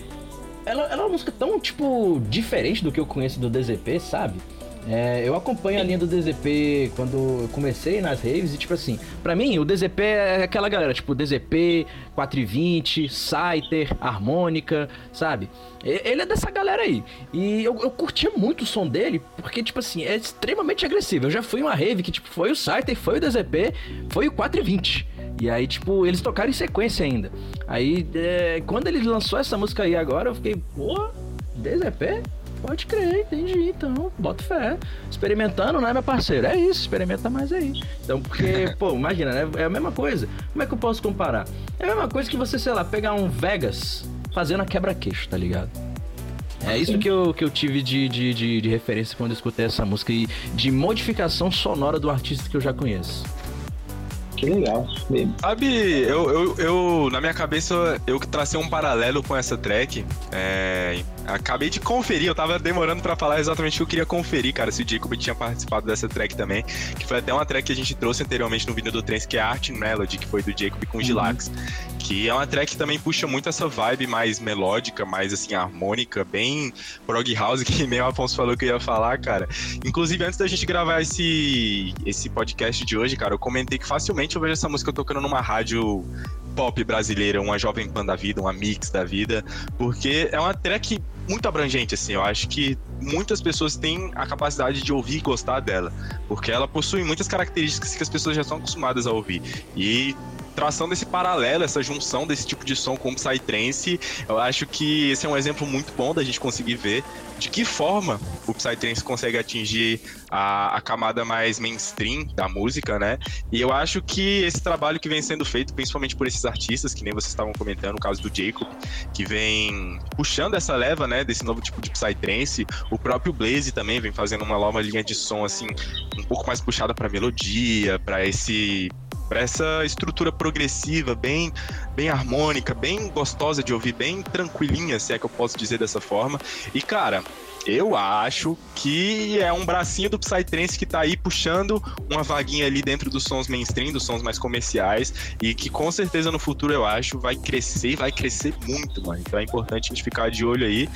Ela, ela é uma música tão, tipo, diferente do que eu conheço do DZP, sabe? É, eu acompanho a linha do DZP quando eu comecei nas raves e, tipo assim, para mim, o DZP é aquela galera, tipo, DZP, 420, Scyther, Harmônica, sabe? Ele é dessa galera aí. E eu, eu curtia muito o som dele, porque, tipo assim, é extremamente agressivo. Eu já fui uma rave que, tipo, foi o Scyther, foi o DZP, foi o 420. E aí, tipo, eles tocaram em sequência ainda. Aí, é, quando ele lançou essa música aí agora, eu fiquei, pô, DZP? Pode crer, entendi. Então, bota fé. Experimentando, né, meu parceiro? É isso, experimenta mais aí. Então, porque, pô, imagina, né? É a mesma coisa. Como é que eu posso comparar? É a mesma coisa que você, sei lá, pegar um Vegas fazendo a quebra-queixo, tá ligado? É isso que eu, que eu tive de, de, de, de referência quando eu escutei essa música e de modificação sonora do artista que eu já conheço. Que legal. Sabe, eu, eu, eu, na minha cabeça, eu tracei um paralelo com essa track. É, acabei de conferir, eu tava demorando para falar exatamente o que eu queria conferir, cara, se o Jacob tinha participado dessa track também. Que foi até uma track que a gente trouxe anteriormente no vídeo do Trens, que é Art Melody, que foi do Jacob com o uhum. Gilax. Que é uma track que também puxa muito essa vibe mais melódica, mais assim, harmônica, bem prog house, que nem o Afonso falou que eu ia falar, cara. Inclusive, antes da gente gravar esse, esse podcast de hoje, cara, eu comentei que facilmente eu vejo essa música tocando numa rádio pop brasileira, uma Jovem Pan da vida, uma Mix da vida, porque é uma track muito abrangente, assim. Eu acho que muitas pessoas têm a capacidade de ouvir e gostar dela, porque ela possui muitas características que as pessoas já estão acostumadas a ouvir. E traçando esse paralelo, essa junção desse tipo de som com o Psytrance, eu acho que esse é um exemplo muito bom da gente conseguir ver de que forma o Psytrance consegue atingir a, a, camada mais mainstream da música, né? E eu acho que esse trabalho que vem sendo feito, principalmente por esses artistas, que nem vocês estavam comentando, o caso do Jacob, que vem puxando essa leva, né, desse novo tipo de Psytrance, o próprio Blaze também vem fazendo uma nova linha de som, assim, um pouco mais puxada para melodia, para esse essa estrutura progressiva, bem, bem harmônica, bem gostosa de ouvir, bem tranquilinha, se é que eu posso dizer dessa forma. E cara, eu acho que é um bracinho do Psytrance que tá aí puxando uma vaguinha ali dentro dos sons mainstream, dos sons mais comerciais, e que com certeza no futuro eu acho vai crescer, vai crescer muito, mano. Então é importante a gente ficar de olho aí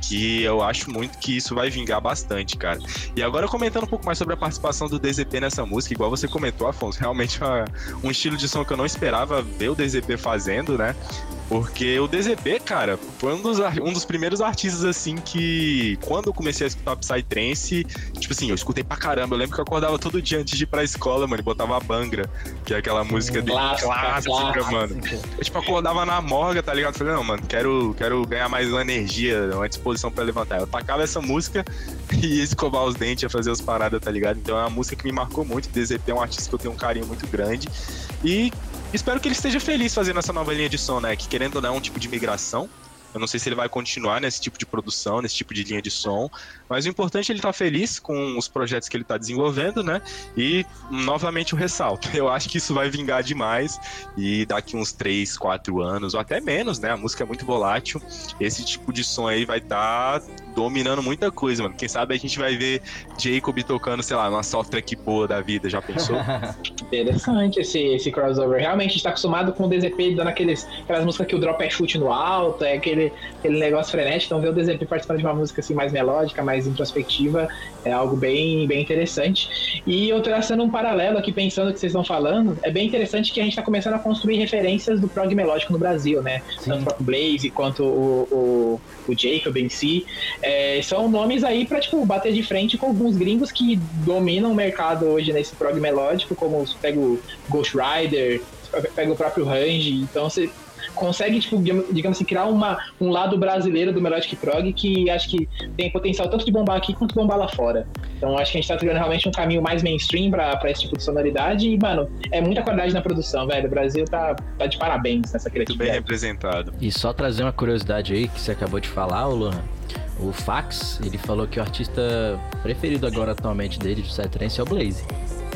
que eu acho muito que isso vai vingar bastante, cara. E agora comentando um pouco mais sobre a participação do DZP nessa música, igual você comentou, Afonso, realmente é um estilo de som que eu não esperava ver o DZP fazendo, né? Porque o DZP, cara, foi um dos, um dos primeiros artistas, assim, que quando eu comecei a escutar Psytrance, tipo assim, eu escutei pra caramba. Eu lembro que eu acordava todo dia antes de ir pra escola, mano, e botava a Bangra, que é aquela música dele clássica, clássica, clássica, mano. Eu, tipo, acordava na morga, tá ligado? Falei, não, mano, quero, quero ganhar mais uma energia, uma disposição pra levantar. Eu tacava essa música e ia escovar os dentes, ia fazer as paradas, tá ligado? Então é uma música que me marcou muito. O DZP é um artista que eu tenho um carinho muito grande. E Espero que ele esteja feliz fazendo essa nova linha de som, né? Que querendo não é um tipo de migração. Eu não sei se ele vai continuar nesse tipo de produção, nesse tipo de linha de som, mas o importante é ele estar tá feliz com os projetos que ele está desenvolvendo, né? E novamente o ressalto. Eu acho que isso vai vingar demais e daqui uns 3, 4 anos, ou até menos, né? A música é muito volátil. Esse tipo de som aí vai estar tá dominando muita coisa, mano. Quem sabe a gente vai ver Jacob tocando, sei lá, uma softtrack boa da vida, já pensou? Interessante esse, esse crossover. Realmente a gente tá acostumado com o DZP dando aqueles, aquelas músicas que o drop é chute no alto, é aquele, aquele negócio frenético. Então ver o DZP participando de uma música assim mais melódica, mais introspectiva, é algo bem, bem interessante. E eu traçando um paralelo aqui, pensando o que vocês estão falando, é bem interessante que a gente tá começando a construir referências do prog melódico no Brasil, né? Sim. Tanto o Blaze quanto o, o, o Jacob em si. É, são nomes aí pra, tipo, bater de frente com alguns gringos que dominam o mercado hoje nesse prog melódico, como pega o Ghost Rider, pega o próprio Range, então você consegue, tipo, digamos assim, criar uma, um lado brasileiro do Melodic Prog que acho que tem potencial tanto de bombar aqui quanto bombar lá fora. Então acho que a gente tá trilhando realmente um caminho mais mainstream pra, pra esse tipo de sonoridade e, mano, é muita qualidade na produção, velho. O Brasil tá, tá de parabéns nessa criatividade. Muito bem representado. E só trazer uma curiosidade aí que você acabou de falar, Luan. O Fax, ele falou que o artista preferido agora atualmente dele, de Psytrance, é o Blaze.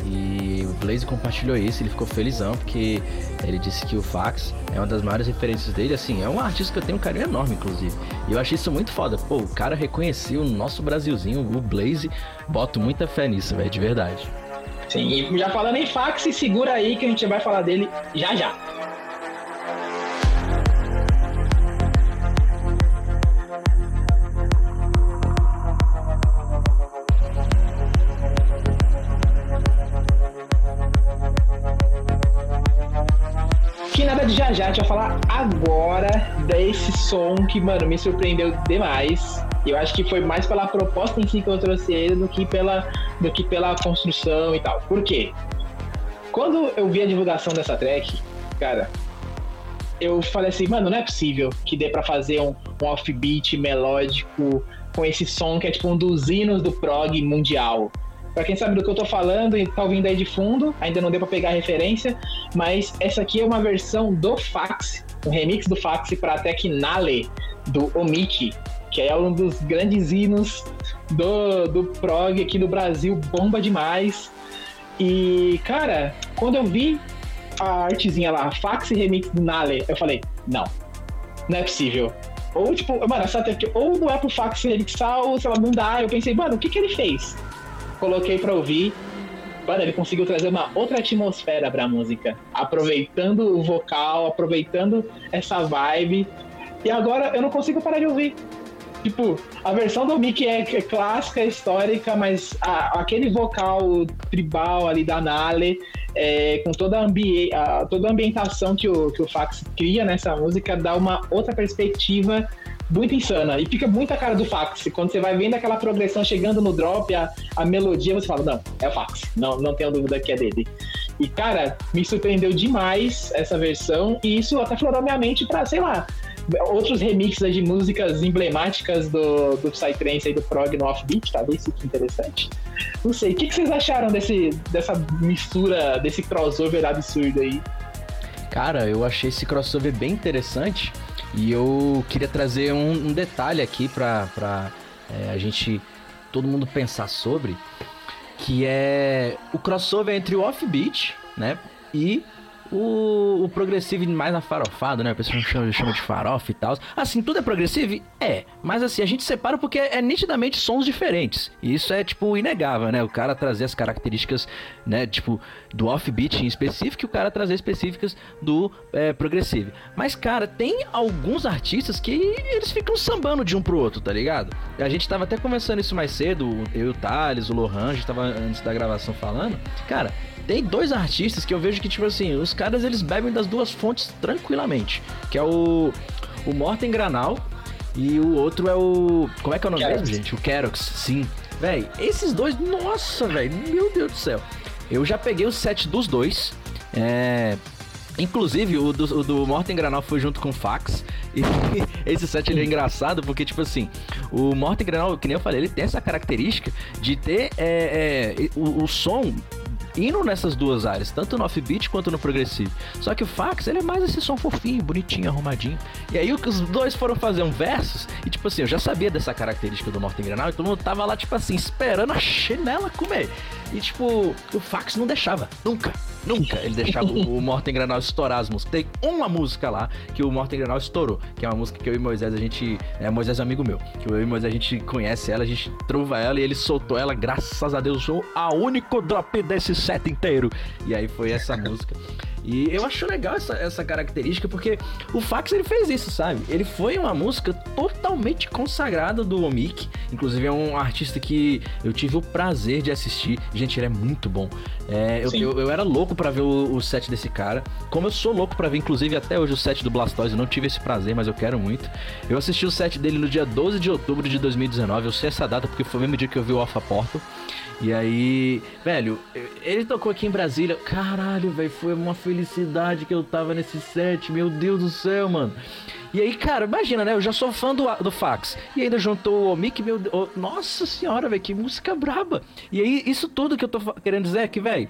E o Blaze compartilhou isso, ele ficou felizão, porque ele disse que o Fax é uma das maiores referências dele, assim, é um artista que eu tenho um carinho enorme, inclusive. E eu achei isso muito foda. Pô, o cara reconheceu o nosso Brasilzinho, o Blaze, boto muita fé nisso, velho, de verdade. Sim, e já falando em Fax, segura aí que a gente vai falar dele já já. Som que, mano, me surpreendeu demais. Eu acho que foi mais pela proposta em si que eu trouxe ele do que pela, do que pela construção e tal. Por quê? Quando eu vi a divulgação dessa track, cara, eu falei assim, mano, não é possível que dê para fazer um, um offbeat melódico com esse som que é tipo um dos hinos do prog mundial. Para quem sabe do que eu tô falando e tá ouvindo aí de fundo, ainda não deu para pegar a referência, mas essa aqui é uma versão do Fax, um remix do Fax para Tecnale do Omiki, que é um dos grandes hinos do, do prog aqui do Brasil, bomba demais. E, cara, quando eu vi a artezinha lá, Fax Remix do Nale, eu falei, não, não é possível. Ou, tipo, mano, essa aqui, ou não é pro Fax remixar, ou sei lá, não dá. Eu pensei, mano, o que que ele fez? coloquei para ouvir. Mano, ele conseguiu trazer uma outra atmosfera pra música, aproveitando o vocal, aproveitando essa vibe. E agora eu não consigo parar de ouvir. Tipo, a versão do Mickey é, é clássica, é histórica, mas a, aquele vocal tribal ali da Nale, é, com toda a, ambi a, toda a ambientação que o, que o Fax cria nessa música, dá uma outra perspectiva muito insana. E fica muito a cara do fax. Quando você vai vendo aquela progressão chegando no drop, a, a melodia, você fala, não, é o fax. Não, não tenho dúvida que é dele. E, cara, me surpreendeu demais essa versão. E isso até florou minha mente pra, sei lá, outros remixes de músicas emblemáticas do, do Psytrance e do Prog no Offbeat, talvez fique interessante. Não sei, o que, que vocês acharam desse, dessa mistura, desse crossover absurdo aí? Cara, eu achei esse crossover bem interessante e eu queria trazer um, um detalhe aqui pra é, a gente, todo mundo pensar sobre, que é o crossover entre o Offbeat, né, e o, o progressivo mais afarofado, né? A pessoa chama, chama de farofa e tal. Assim, tudo é progressivo? É. Mas assim, a gente separa porque é, nitidamente sons diferentes. E isso é, tipo, inegável, né? O cara trazer as características, né? Tipo, do offbeat em específico e o cara trazer específicas do é, progressivo. Mas, cara, tem alguns artistas que eles ficam sambando de um pro outro, tá ligado? A gente tava até conversando isso mais cedo, eu, o Thales, o Lohan, a gente tava antes da gravação falando. Cara, tem dois artistas que eu vejo que, tipo assim, os caras eles bebem das duas fontes tranquilamente. Que é o, o Morten Granal e o outro é o. Como é que é o nome mesmo, gente? O Kerox, sim. Véi, esses dois, nossa, velho, meu Deus do céu. Eu já peguei o set dos dois. É. Inclusive, o do, o do Morten Granal foi junto com o Fax. E esse set ele é engraçado porque, tipo assim, o Morten Granal, que nem eu falei, ele tem essa característica de ter é, é, o, o som indo nessas duas áreas, tanto no offbeat quanto no progressivo. Só que o Fax, ele é mais esse som fofinho, bonitinho, arrumadinho. E aí os dois foram fazer um versus, e tipo assim, eu já sabia dessa característica do Morten Granal, e todo mundo tava lá, tipo assim, esperando a chinela comer. E tipo, o Fax não deixava, nunca. Nunca ele deixava o Morten Granal estourar as músicas. Tem uma música lá que o Morten Granal estourou, que é uma música que eu e Moisés a gente. É, Moisés é amigo meu. Que eu e Moisés a gente conhece ela, a gente trova ela e ele soltou ela, graças a Deus, sou a único drop desse set inteiro. E aí foi essa música. E eu acho legal essa, essa característica, porque o Fax ele fez isso, sabe? Ele foi uma música totalmente consagrada do Omik. Inclusive é um artista que eu tive o prazer de assistir. Gente, ele é muito bom. É, eu, eu, eu, era louco para ver o, o, set desse cara. Como eu sou louco para ver, inclusive, até hoje o set do Blastoise. Eu não tive esse prazer, mas eu quero muito. Eu assisti o set dele no dia 12 de outubro de 2019. Eu sei essa data porque foi o mesmo dia que eu vi o Alpha Portal. E aí, velho, ele tocou aqui em Brasília. Caralho, velho, foi uma felicidade que eu tava nesse set. Meu Deus do céu, mano. E aí, cara, imagina, né? Eu já sou fã do, do Fax. E ainda juntou o Mick, meu. Oh, nossa senhora, velho, que música braba. E aí, isso tudo que eu tô querendo dizer é que, velho,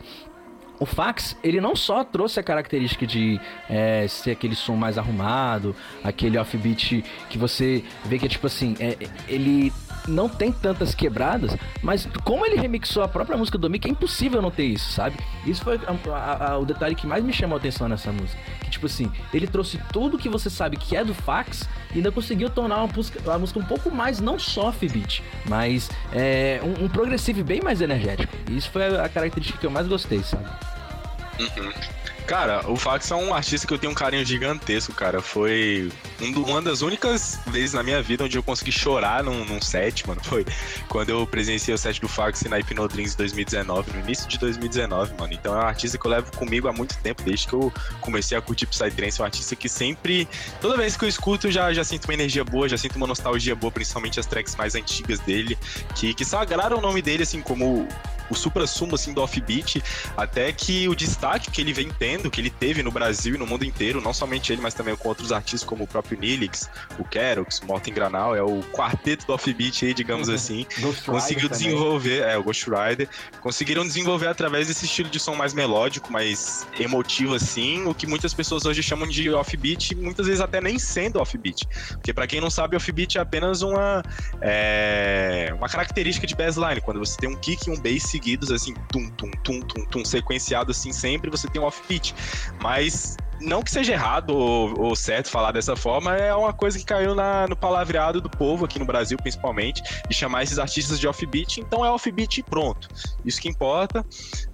o fax, ele não só trouxe a característica de é, ser aquele som mais arrumado, aquele offbeat que você vê que é tipo assim, é, ele não tem tantas quebradas, mas como ele remixou a própria música do Mick, é impossível não ter isso, sabe? Isso foi a, a, a, o detalhe que mais me chamou a atenção nessa música. Que, tipo assim, ele trouxe tudo que você sabe que é do fax e ainda conseguiu tornar uma música, música um pouco mais, não só offbeat, mas é, um, um progressivo bem mais energético. E isso foi a característica que eu mais gostei, sabe? Uhum. Cara, o Fax é um artista que eu tenho um carinho gigantesco, cara. Foi um uma das únicas vezes na minha vida onde eu consegui chorar num, num set, mano. Foi quando eu presenciei o set do Fax na Hipnodreams 2019, no início de 2019, mano. Então é um artista que eu levo comigo há muito tempo, desde que eu comecei a curtir Psytrance. É um artista que sempre, toda vez que eu escuto, já, já sinto uma energia boa, já sinto uma nostalgia boa, principalmente as tracks mais antigas dele, que, que sagraram o nome dele, assim, como o supra-sumo assim do offbeat, até que o destaque que ele vem tendo, que ele teve no Brasil e no mundo inteiro, não somente ele, mas também com outros artistas como o próprio Nilix, o Kerox, o Morten Granal, é o quarteto do offbeat aí, digamos uhum. assim, Ghost conseguiu Rider desenvolver, também. é, o Ghost Rider, conseguiram desenvolver através desse estilo de som mais melódico, mais emotivo assim, o que muitas pessoas hoje chamam de offbeat, muitas vezes até nem sendo offbeat, porque para quem não sabe, offbeat é apenas uma é, uma característica de bassline, quando você tem um kick e um bass seguidos, assim, tum, tum, tum, tum, tum, sequenciado assim sempre, você tem um off-pitch. Mas não que seja errado ou, ou, certo falar dessa forma, é uma coisa que caiu na, no palavreado do povo aqui no Brasil, principalmente, de chamar esses artistas de offbeat, então é offbeat e pronto. Isso que importa.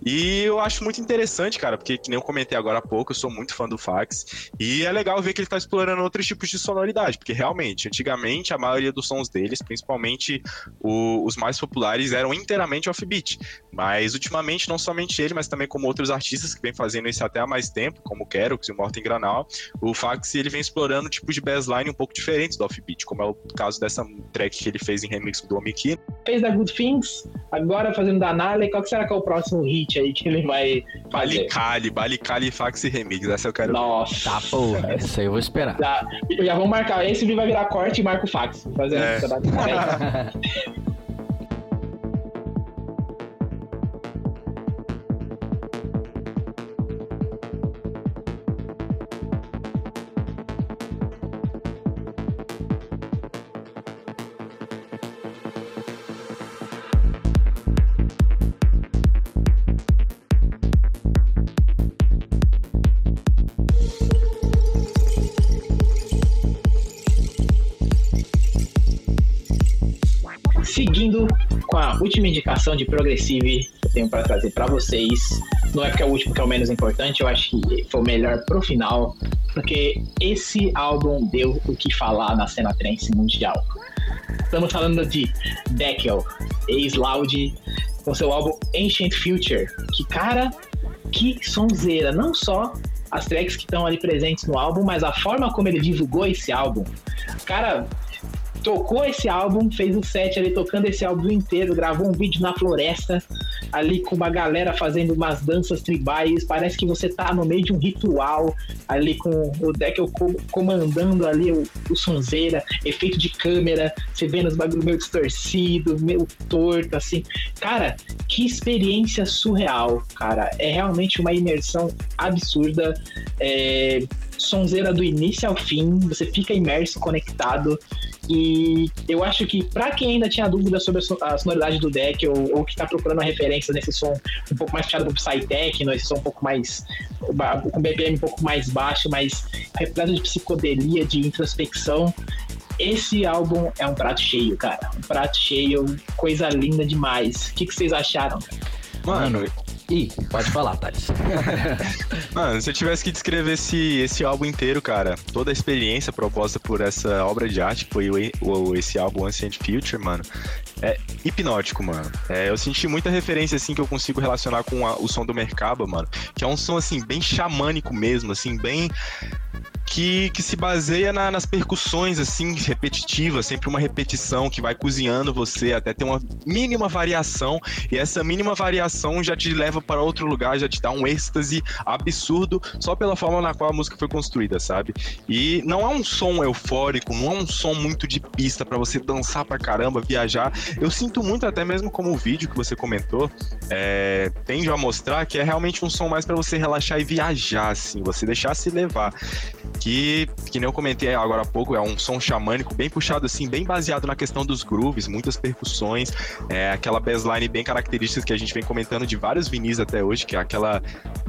E eu acho muito interessante, cara, porque que nem eu comentei agora há pouco, eu sou muito fã do Fax, e é legal ver que ele tá explorando outros tipos de sonoridade, porque realmente, antigamente, a maioria dos sons deles, principalmente o, os mais populares, eram inteiramente offbeat. Mas ultimamente, não somente ele, mas também como outros artistas que vem fazendo isso até há mais tempo, como o Kerox e o Morten Granal, o Fax ele vem explorando tipos de bassline um pouco diferentes do offbeat, como é o caso dessa track que ele fez em remix do Omiki. Fez da Good Things, agora fazendo da Nale, qual que será que é o próximo hit aí que ele vai fazer? Balicali, Balicali Fax remix, essa eu quero Nossa. Tá, porra. Essa aí eu vou esperar. Já, já vamos marcar. Esse vídeo vai virar corte e marca o fax. Fazendo É. essa batalha última indicação de Progressive que eu tenho para trazer para vocês. Não é porque é o último que é o menos importante, eu acho que foi o melhor pro final, porque esse álbum deu o que falar na cena trance mundial. Estamos falando de Deckel, ex-Loud, com seu álbum Ancient Future, que cara, que sonzeira, não só as tracks que estão ali presentes no álbum, mas a forma como ele divulgou esse álbum. Cara, tocou esse álbum, fez o set ali tocando esse álbum inteiro, gravou um vídeo na floresta, ali com uma galera fazendo umas danças tribais, parece que você tá no meio de um ritual, ali com o Deckel co- comandando ali o, o sonzeira, efeito de câmera, você vendo os bagulho meio distorcido, meio torto, assim. Cara, que experiência surreal, cara. É realmente uma imersão absurda. É, sonzeira do início ao fim, você fica imerso, conectado. E eu acho que pra quem ainda tinha dúvida sobre a so- a sonoridade do deck ou, ou que tá procurando uma referência nesse som um pouco mais puxado pro Psytechno, esse som um pouco mais com BPM um pouco mais baixo, mas repleto de psicodelia, de introspecção, esse álbum é um prato cheio, cara. Um prato cheio, coisa linda demais. O que, que vocês acharam? Mano, Ih, pode falar, Thales. Mano, se eu tivesse que descrever esse, esse álbum inteiro, cara, toda a experiência proposta por essa obra de arte, que foi o, o- esse álbum Ancient Future, mano, é hipnótico, mano. É, eu senti muita referência, assim, que eu consigo relacionar com a- o som do Merkaba, mano, que é um som, assim, bem xamânico mesmo, assim, bem que, que se baseia na- nas percussões, assim, repetitivas, sempre uma repetição que vai cozinhando você até ter uma mínima variação, e essa mínima variação já te leva para outro lugar, já te dá um êxtase absurdo só pela forma na qual a música foi construída, sabe? E não é um som eufórico, não é um som muito de pista para você dançar pra caramba, viajar. Eu sinto muito, até mesmo como o vídeo que você comentou, é, tende a mostrar que é realmente um som mais para você relaxar e viajar, assim, você deixar se levar que, que nem eu comentei agora há pouco, é um som xamânico bem puxado, assim, bem baseado na questão dos grooves, muitas percussões, é aquela bassline bem característica que a gente vem comentando de vários vinis até hoje, que é aquela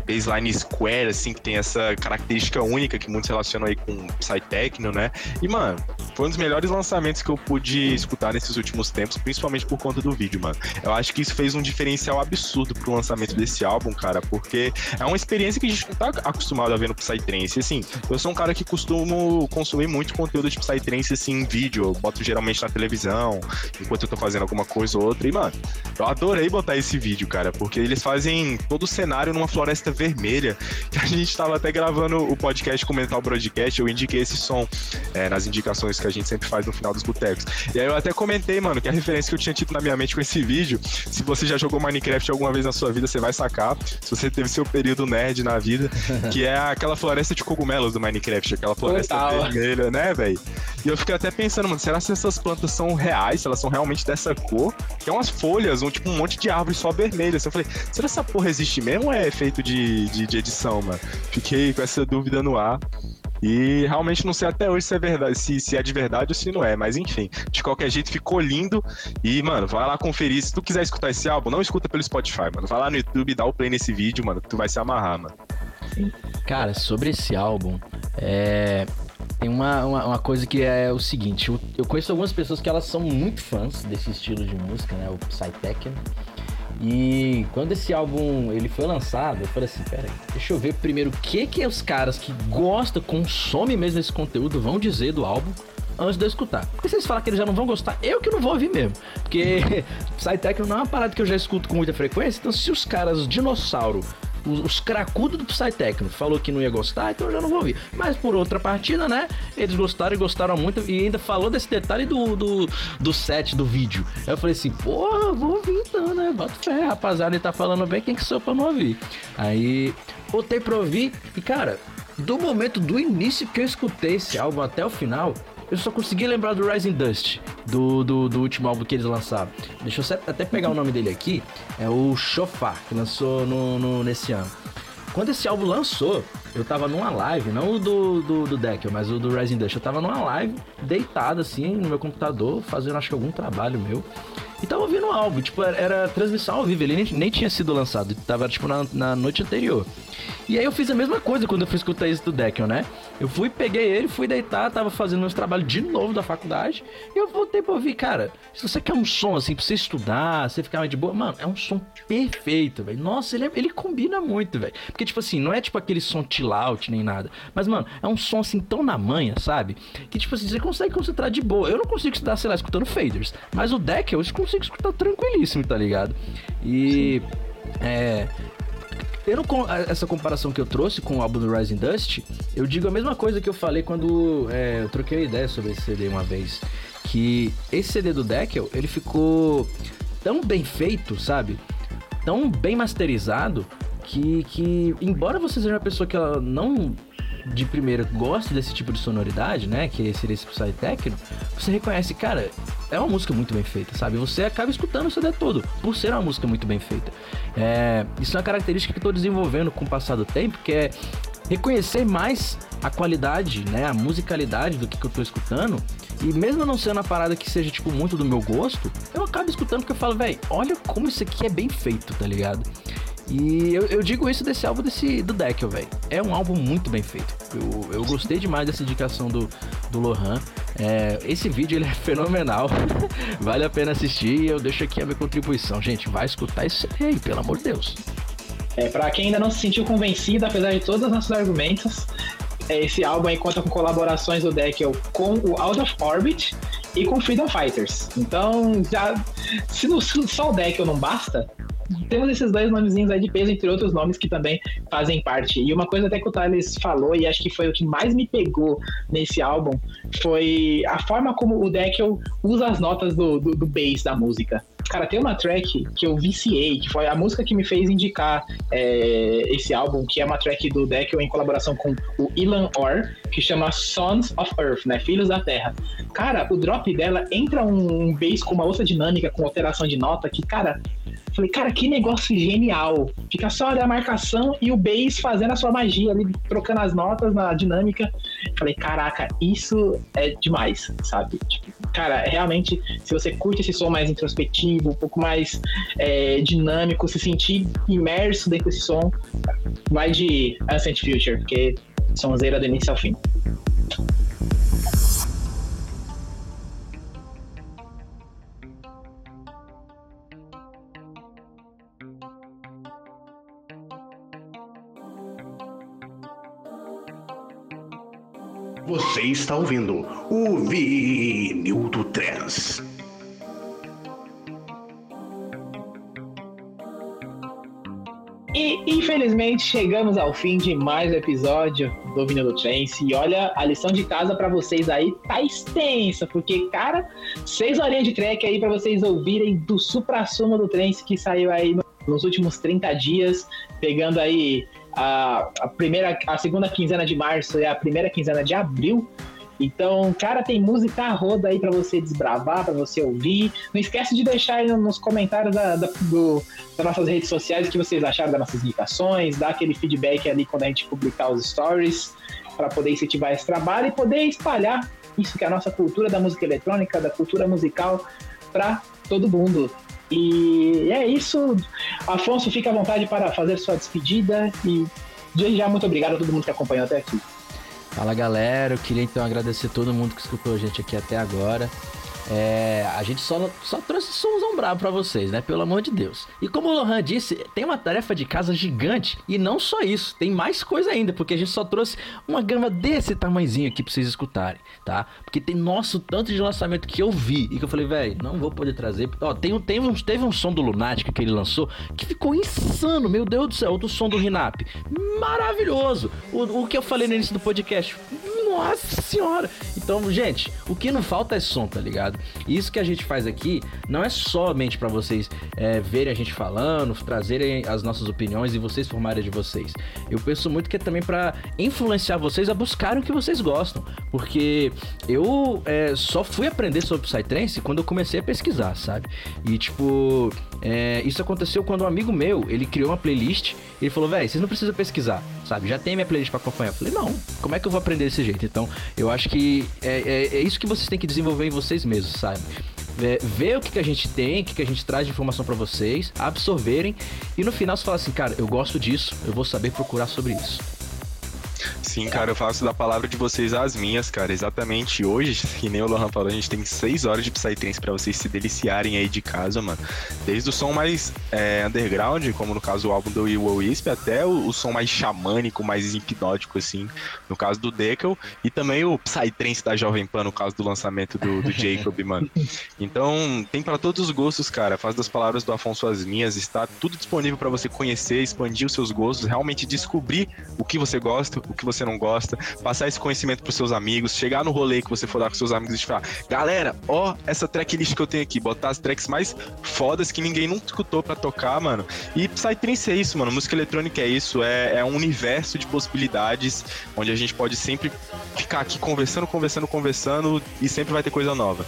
bassline square, assim, que tem essa característica única que muitos relacionam aí com Psytechno, né? E, mano, foi um dos melhores lançamentos que eu pude escutar nesses últimos tempos, principalmente por conta do vídeo, mano. Eu acho que isso fez um diferencial absurdo pro lançamento desse álbum, cara, porque é uma experiência que a gente não tá acostumado a ver no Psytrance. Assim, eu sou um cara que costumo consumir muito conteúdo de Psytrance, assim, em vídeo. Eu boto geralmente na televisão, enquanto eu tô fazendo alguma coisa ou outra. E, mano, eu adorei botar esse vídeo, cara, porque eles fazem todo o cenário numa floresta vermelha. Que a gente tava até gravando o podcast com o Mental Broadcast, eu indiquei esse som é, nas indicações que a gente sempre faz no final dos botecos. E aí eu até comentei, mano, que a referência que eu tinha tido na minha mente com esse vídeo, se você já jogou Minecraft alguma vez na sua vida, você vai sacar. Se você teve seu período nerd na vida, que é aquela floresta de cogumelos do Minecraft, aquela floresta Total. vermelha, né, velho? E eu fiquei até pensando, mano, será que essas plantas são reais? Se elas são realmente dessa cor? Tem umas folhas, um, tipo um monte de árvore só vermelhas. Eu falei, será que essa porra existe mesmo ou é efeito de, de, de edição, mano? Fiquei com essa dúvida no ar. E realmente não sei até hoje se é verdade, se, se é de verdade ou se não é, mas enfim, de qualquer jeito ficou lindo. E, mano, vai lá conferir. Se tu quiser escutar esse álbum, não escuta pelo Spotify, mano. Vai lá no YouTube, dá o play nesse vídeo, mano, que tu vai se amarrar, mano. Cara, sobre esse álbum, é... tem uma, uma, uma coisa que é o seguinte: eu, eu conheço algumas pessoas que elas são muito fãs desse estilo de música, né? O Psytechno. E quando esse álbum ele foi lançado, eu falei assim, peraí, deixa eu ver primeiro o que que os caras que gostam, consomem mesmo esse conteúdo vão dizer do álbum antes de eu escutar. Porque se eles falarem que eles já não vão gostar, eu que não vou ouvir mesmo. Porque Psytechno não é uma parada que eu já escuto com muita frequência, então se os caras dinossauro os, os cracudos do Psytechno falou que não ia gostar, então eu já não vou ouvir. Mas por outra partida, né? Eles gostaram e gostaram muito e ainda falou desse detalhe do, do, do set, do vídeo. Eu falei assim, porra, vou ouvir então, né? Bota fé, rapaziada, ele tá falando bem, quem que sou pra não ouvir? Aí, botei pra ouvir e, cara, do momento do início que eu escutei esse álbum até o final, eu só consegui lembrar do Rising Dust, do, do, do, último álbum que eles lançaram. Deixa eu até pegar o nome dele aqui. É o Shofar, que lançou no, no, nesse ano. Quando esse álbum lançou, eu tava numa live, não o do, do, do mas o do Rising Dust. Eu tava numa live, deitado assim, no meu computador, fazendo acho que algum trabalho meu. E tava ouvindo o álbum, tipo, era, era transmissão ao vivo, ele nem, nem tinha sido lançado, tava tipo na, na noite anterior. E aí eu fiz a mesma coisa quando eu fui escutar isso do Deckel, né? Eu fui, peguei ele, fui deitar, tava fazendo meus trabalhos de novo da faculdade. E eu voltei pra ouvir, cara, se você quer um som assim pra você estudar, você ficar mais de boa, mano, é um som perfeito, velho. Nossa, ele, é, ele combina muito, velho. Porque, tipo assim, não é tipo aquele som chill out nem nada. Mas, mano, é um som assim tão na manha, sabe? Que, tipo assim, você consegue concentrar de boa. Eu não consigo estudar, sei lá, escutando faders. Mas o Deckel eu escutar tranquilíssimo, tá ligado? E. Sim. É, Tendo essa comparação que eu trouxe com o álbum do Rising Dust, eu digo a mesma coisa que eu falei quando é, eu troquei a ideia sobre esse CD uma vez. Que esse CD do Deckel, ele ficou tão bem feito, sabe? Tão bem masterizado, que, que embora você seja uma pessoa que ela não de primeira gosta desse tipo de sonoridade, né? Que seria esse Psy Techno, você reconhece, cara, é uma música muito bem feita, sabe? Você acaba escutando o CD todo, por ser uma música muito bem feita. É, isso é uma característica que eu tô desenvolvendo com o passar do tempo, que é reconhecer mais a qualidade, né, a musicalidade do que, que eu tô escutando. E mesmo não sendo uma parada que seja, tipo, muito do meu gosto, eu acabo escutando porque eu falo, velho, olha como isso aqui é bem feito, tá ligado? E eu, eu, digo isso desse álbum desse, do Deckel, velho. É um álbum muito bem feito. Eu, eu gostei demais dessa indicação do, do Lohan. É, esse vídeo ele é fenomenal. vale a pena assistir e eu deixo aqui a minha contribuição. Gente, vai escutar isso aí, pelo amor de Deus. É, pra quem ainda não se sentiu convencido, apesar de todos os nossos argumentos, esse álbum aí conta com colaborações do Deckel com o Out of Orbit e com Freedom Fighters. Então, já se, no, se só o Deckel não basta, temos esses dois nomezinhos aí de peso, entre outros nomes que também fazem parte. E uma coisa até que o Thales falou, e acho que foi o que mais me pegou nesse álbum, foi a forma como o Deckel usa as notas do, do, do bass da música. Cara, tem uma track que eu viciei, que foi a música que me fez indicar é, esse álbum, que é uma track do Deckel em colaboração com o Ilan Orr, que chama Sons of Earth, né? Filhos da Terra. Cara, o drop dela entra um bass com uma outra dinâmica, com alteração de nota, que, cara, Falei, cara, que negócio genial. Fica só a marcação e o bass fazendo a sua magia ali, trocando as notas na dinâmica. Falei, caraca, isso é demais, sabe? Tipo, cara, realmente, se você curte esse som mais introspectivo, um pouco mais é, dinâmico, se sentir imerso dentro desse som, vai de Ancient Future, porque sonzeira do início ao fim. Você está ouvindo o Vinil do Trans. E infelizmente chegamos ao fim de mais um episódio do Vinil do Trance. E olha, a lição de casa para vocês aí tá extensa, porque, cara, seis horinhas de track aí para vocês ouvirem do supra-sumo do Trance que saiu aí nos últimos 30 dias, pegando aí a, a, primeira, a segunda quinzena de março e a primeira quinzena de abril. Então, cara, tem música roda aí para você desbravar, para você ouvir. Não esquece de deixar aí nos comentários da, da, do, das nossas redes sociais o que vocês acharam das nossas indicações, dar aquele feedback ali quando a gente publicar os stories, para poder incentivar esse trabalho e poder espalhar isso que é a nossa cultura da música eletrônica, da cultura musical, para todo mundo. E é isso. Afonso, fica à vontade para fazer sua despedida e desde já muito obrigado a todo mundo que acompanhou até aqui. Fala galera, eu queria então agradecer todo mundo que escutou a gente aqui até agora. É, a gente só, só trouxe somzão brabo pra vocês, né? Pelo amor de Deus. E como o Lohan disse, tem uma tarefa de casa gigante. E não só isso, tem mais coisa ainda, porque a gente só trouxe uma grama desse tamanhozinho aqui pra vocês escutarem, tá? Porque tem nosso tanto de lançamento que eu vi e que eu falei, velho, não vou poder trazer. Ó, tem, tem um, teve um som do Lunática que ele lançou que ficou insano, meu Deus do céu. Outro som do Rinap. Maravilhoso. O, o que eu falei no início do podcast. Nossa senhora! Então, gente, o que não falta é som, tá ligado? Isso que a gente faz aqui não é somente para vocês é, verem a gente falando, trazerem as nossas opiniões e vocês formarem de vocês. Eu penso muito que é também para influenciar vocês a buscarem o que vocês gostam. Porque eu é, só fui aprender sobre Psytrance quando eu comecei a pesquisar, sabe? E tipo, é, isso aconteceu quando um amigo meu, ele criou uma playlist, ele falou, velho, vocês não precisam pesquisar, sabe? Já tem minha playlist para acompanhar. Eu falei, não, como é que eu vou aprender desse jeito? Então, eu acho que é, é, é isso que vocês têm que desenvolver em vocês mesmos, sabe? É, ver o que, que a gente tem, o que, que a gente traz de informação para vocês, absorverem e no final você fala assim, cara, eu gosto disso, eu vou saber procurar sobre isso. Sim, cara, eu faço da palavra de vocês as minhas, cara. Exatamente hoje, que nem o Lohan falou, a gente tem seis horas de Psytrance pra vocês se deliciarem aí de casa, mano. Desde o som mais é, underground, como no caso o álbum do Will Wisp, até o, o, som mais xamânico, mais hipnótico, assim, no caso do Deckel, e também o Psytrance da Jovem Pan, no caso do lançamento do, do Jacob, mano. Então, tem para todos os gostos, cara. Faz das palavras do Afonso as minhas, está tudo disponível para você conhecer, expandir os seus gostos, realmente descobrir o que você gosta, o que você não gosta, passar esse conhecimento pros seus amigos, chegar no rolê que você for dar com seus amigos e falar, galera, ó, essa tracklist que eu tenho aqui, botar as tracks mais fodas que ninguém nunca escutou pra tocar, mano. E Psytrance é isso, mano. Música eletrônica é isso, é, é um universo de possibilidades onde a gente pode sempre ficar aqui conversando, conversando, conversando e sempre vai ter coisa nova.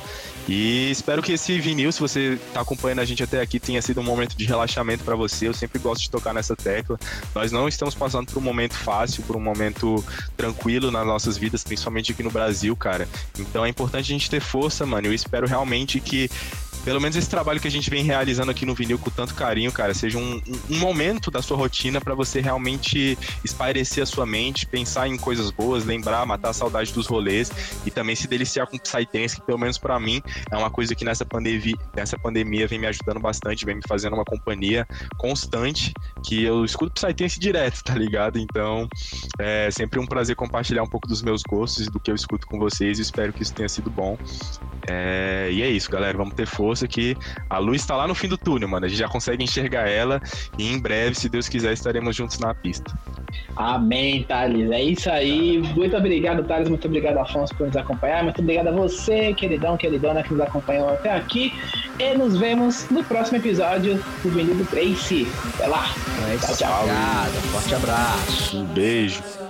E espero que esse vinil, se você tá acompanhando a gente até aqui, tenha sido um momento de relaxamento para você. Eu sempre gosto de tocar nessa tecla. Nós não estamos passando por um momento fácil, por um momento tranquilo nas nossas vidas, principalmente aqui no Brasil, cara. Então é importante a gente ter força, mano. Eu espero realmente que pelo menos esse trabalho que a gente vem realizando aqui no vinil com tanto carinho, cara, seja um, um momento da sua rotina para você realmente espairecer a sua mente, pensar em coisas boas, lembrar, matar a saudade dos rolês e também se deliciar com Psytrance, que pelo menos para mim é uma coisa que nessa pandemia, nessa pandemia vem me ajudando bastante, vem me fazendo uma companhia constante, que eu escuto Psytrance direto, tá ligado? Então, é sempre um prazer compartilhar um pouco dos meus gostos e do que eu escuto com vocês espero que isso tenha sido bom. É, e é isso, galera, vamos ter força força que a luz está lá no fim do túnel, mano. A gente já consegue enxergar ela e em breve, se Deus quiser, estaremos juntos na pista. Amém, Thales. É isso aí. Muito obrigado, Thales. Muito obrigado, Afonso, por nos acompanhar. Muito obrigado a você, queridão, queridona, que nos acompanhou até aqui. E nos vemos no próximo episódio do Vinil Trace. Até lá. É tchau, tchau. Obrigado. Forte abraço. Um beijo.